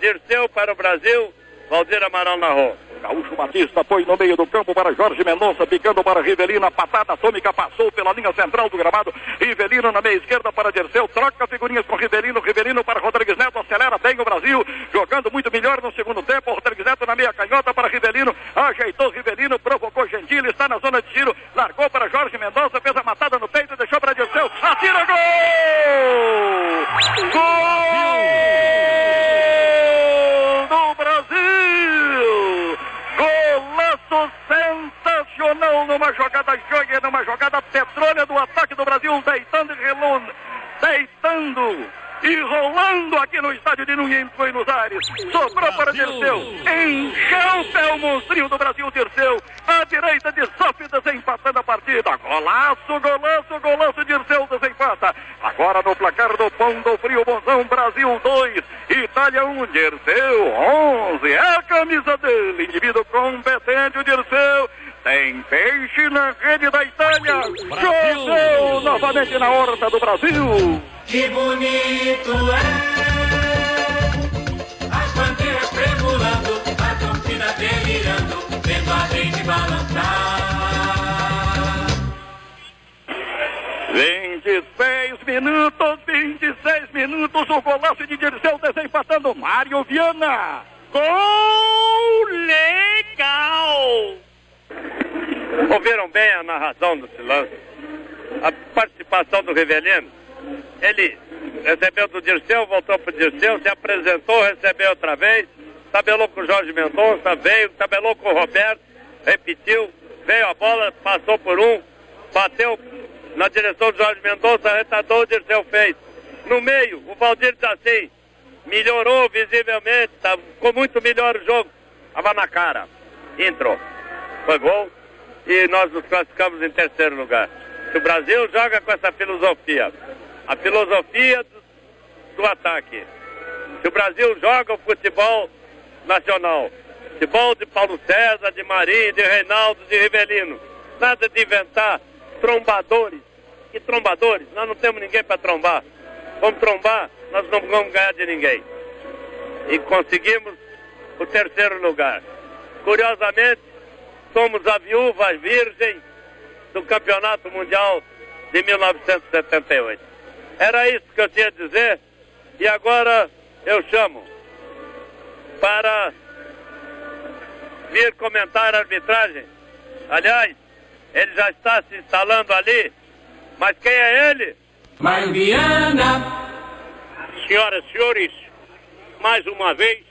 Dirceu para o Brasil, Valdir Amaral narrou. Gaúcho Batista foi no meio do campo para Jorge Mendonça, picando para Rivelino, a patada atômica passou pela linha central do gramado, Rivelino na meia esquerda para Dirceu, troca figurinhas com Rivelino, Rivelino para Rodrigues Neto, acelera bem o Brasil, jogando muito melhor no segundo tempo, Rodrigues Neto na meia canhota para Rivelino, ajeitou Rivelino, provocou Gentili, está na zona de tiro, largou para Jorge Mendonça, fez a matada no peito, deixou para Dirceu, atira gol! Gol! Do Brasil! Golaço sensacional numa jogada joia, numa jogada petrônia do ataque do Brasil, deitando e relon, deitando e rolando aqui no estádio de Nunes Buenos Aires. Sobrou para Dirceu. Encheu o pé o monstrinho do Brasil, Dirceu. À direita de Sof desempatando a partida. Golaço, golaço, golaço, Dirceu desempata. Agora no placar do Pão do Frio, Bonzão, Brasil 2, Itália 1, um, Dirceu 11. É a camisa dele, indivíduo competente, o Dirceu. Tem peixe na rede da Itália. Jogou novamente na horta do Brasil. Que bonito é as bandeiras tremulando, a torcida delirando, vendo a gente balançar. 26 minutos, 26 minutos, o golaço de Dirceu desempatando Mário Viana. Gol legal! Ouviram bem a narração do lance? A participação do Rivelino? Ele recebeu do Dirceu, voltou para o Dirceu, se apresentou, recebeu outra vez, tabelou com o Jorge Mendonça, veio, tabelou com o Roberto, repetiu, veio a bola, passou por um, bateu na direção do Jorge Mendonça, retardou, o Dirceu fez. No meio, o Valdir assim, melhorou visivelmente, tá, ficou muito melhor o jogo. Estava na cara. Entrou. Foi gol. E nós nos classificamos em terceiro lugar. Se o Brasil joga com essa filosofia, a filosofia do, do ataque. Se o Brasil joga o futebol nacional, futebol de Paulo César, de Marinho, de Reinaldo, de Rivelino, nada de inventar trombadores. Que trombadores? Nós não temos ninguém para trombar. Vamos trombar, nós não vamos ganhar de ninguém. E conseguimos o terceiro lugar. Curiosamente, somos a viúva virgem do Campeonato Mundial de 1978. Era isso que eu tinha a dizer e agora eu chamo para vir comentar a arbitragem. Aliás, ele já está se instalando ali, mas quem é ele? Mário Viana. Senhoras e senhores, mais uma vez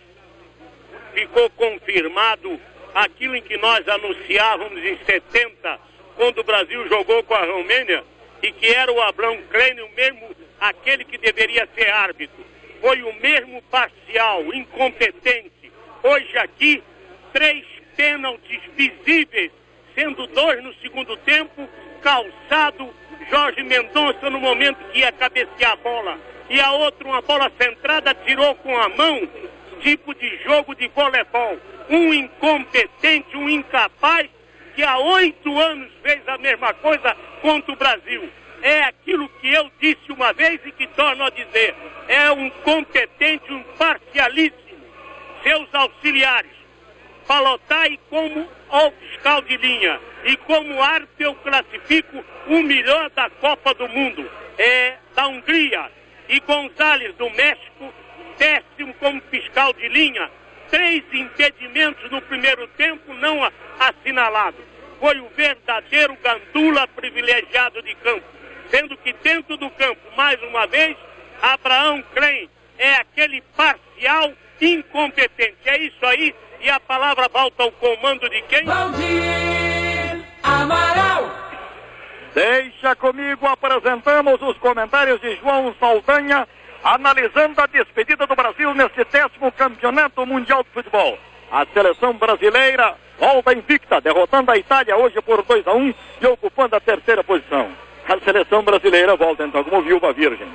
ficou confirmado aquilo em que nós anunciávamos em 70, quando o Brasil jogou com a Romênia, e que era o Abrão Klein, mesmo, aquele que deveria ser árbitro. Foi o mesmo parcial, incompetente. Hoje aqui, três pênaltis visíveis, sendo dois no segundo tempo, calçado Jorge Mendonça no momento que ia cabecear a bola. E a outra, uma bola centrada, tirou com a mão, tipo de jogo de voleibol. Um incompetente, um incapaz, que há oito anos fez a mesma coisa contra o Brasil. É aquilo que eu disse uma vez e que torno a dizer. É um competente, um parcialíssimo. Seus auxiliares, Palotai como o fiscal de linha. E como árbitro eu classifico o melhor da Copa do Mundo. É da Hungria. E Gonzalez do México, décimo como fiscal de linha. Três impedimentos no primeiro tempo não assinalados. Foi o verdadeiro gandula privilegiado de campo. Sendo que dentro do campo, mais uma vez, Abraão Klein é aquele parcial incompetente. É isso aí e a palavra volta ao comando de quem? Valdir Amaral. Deixa comigo, apresentamos os comentários de João Saldanha, analisando a despedida do Brasil neste décimo campeonato mundial de futebol. A seleção brasileira volta invicta, derrotando a Itália hoje por 2 a 1 e ocupando a terceira posição. A seleção brasileira volta então como viúva virgem.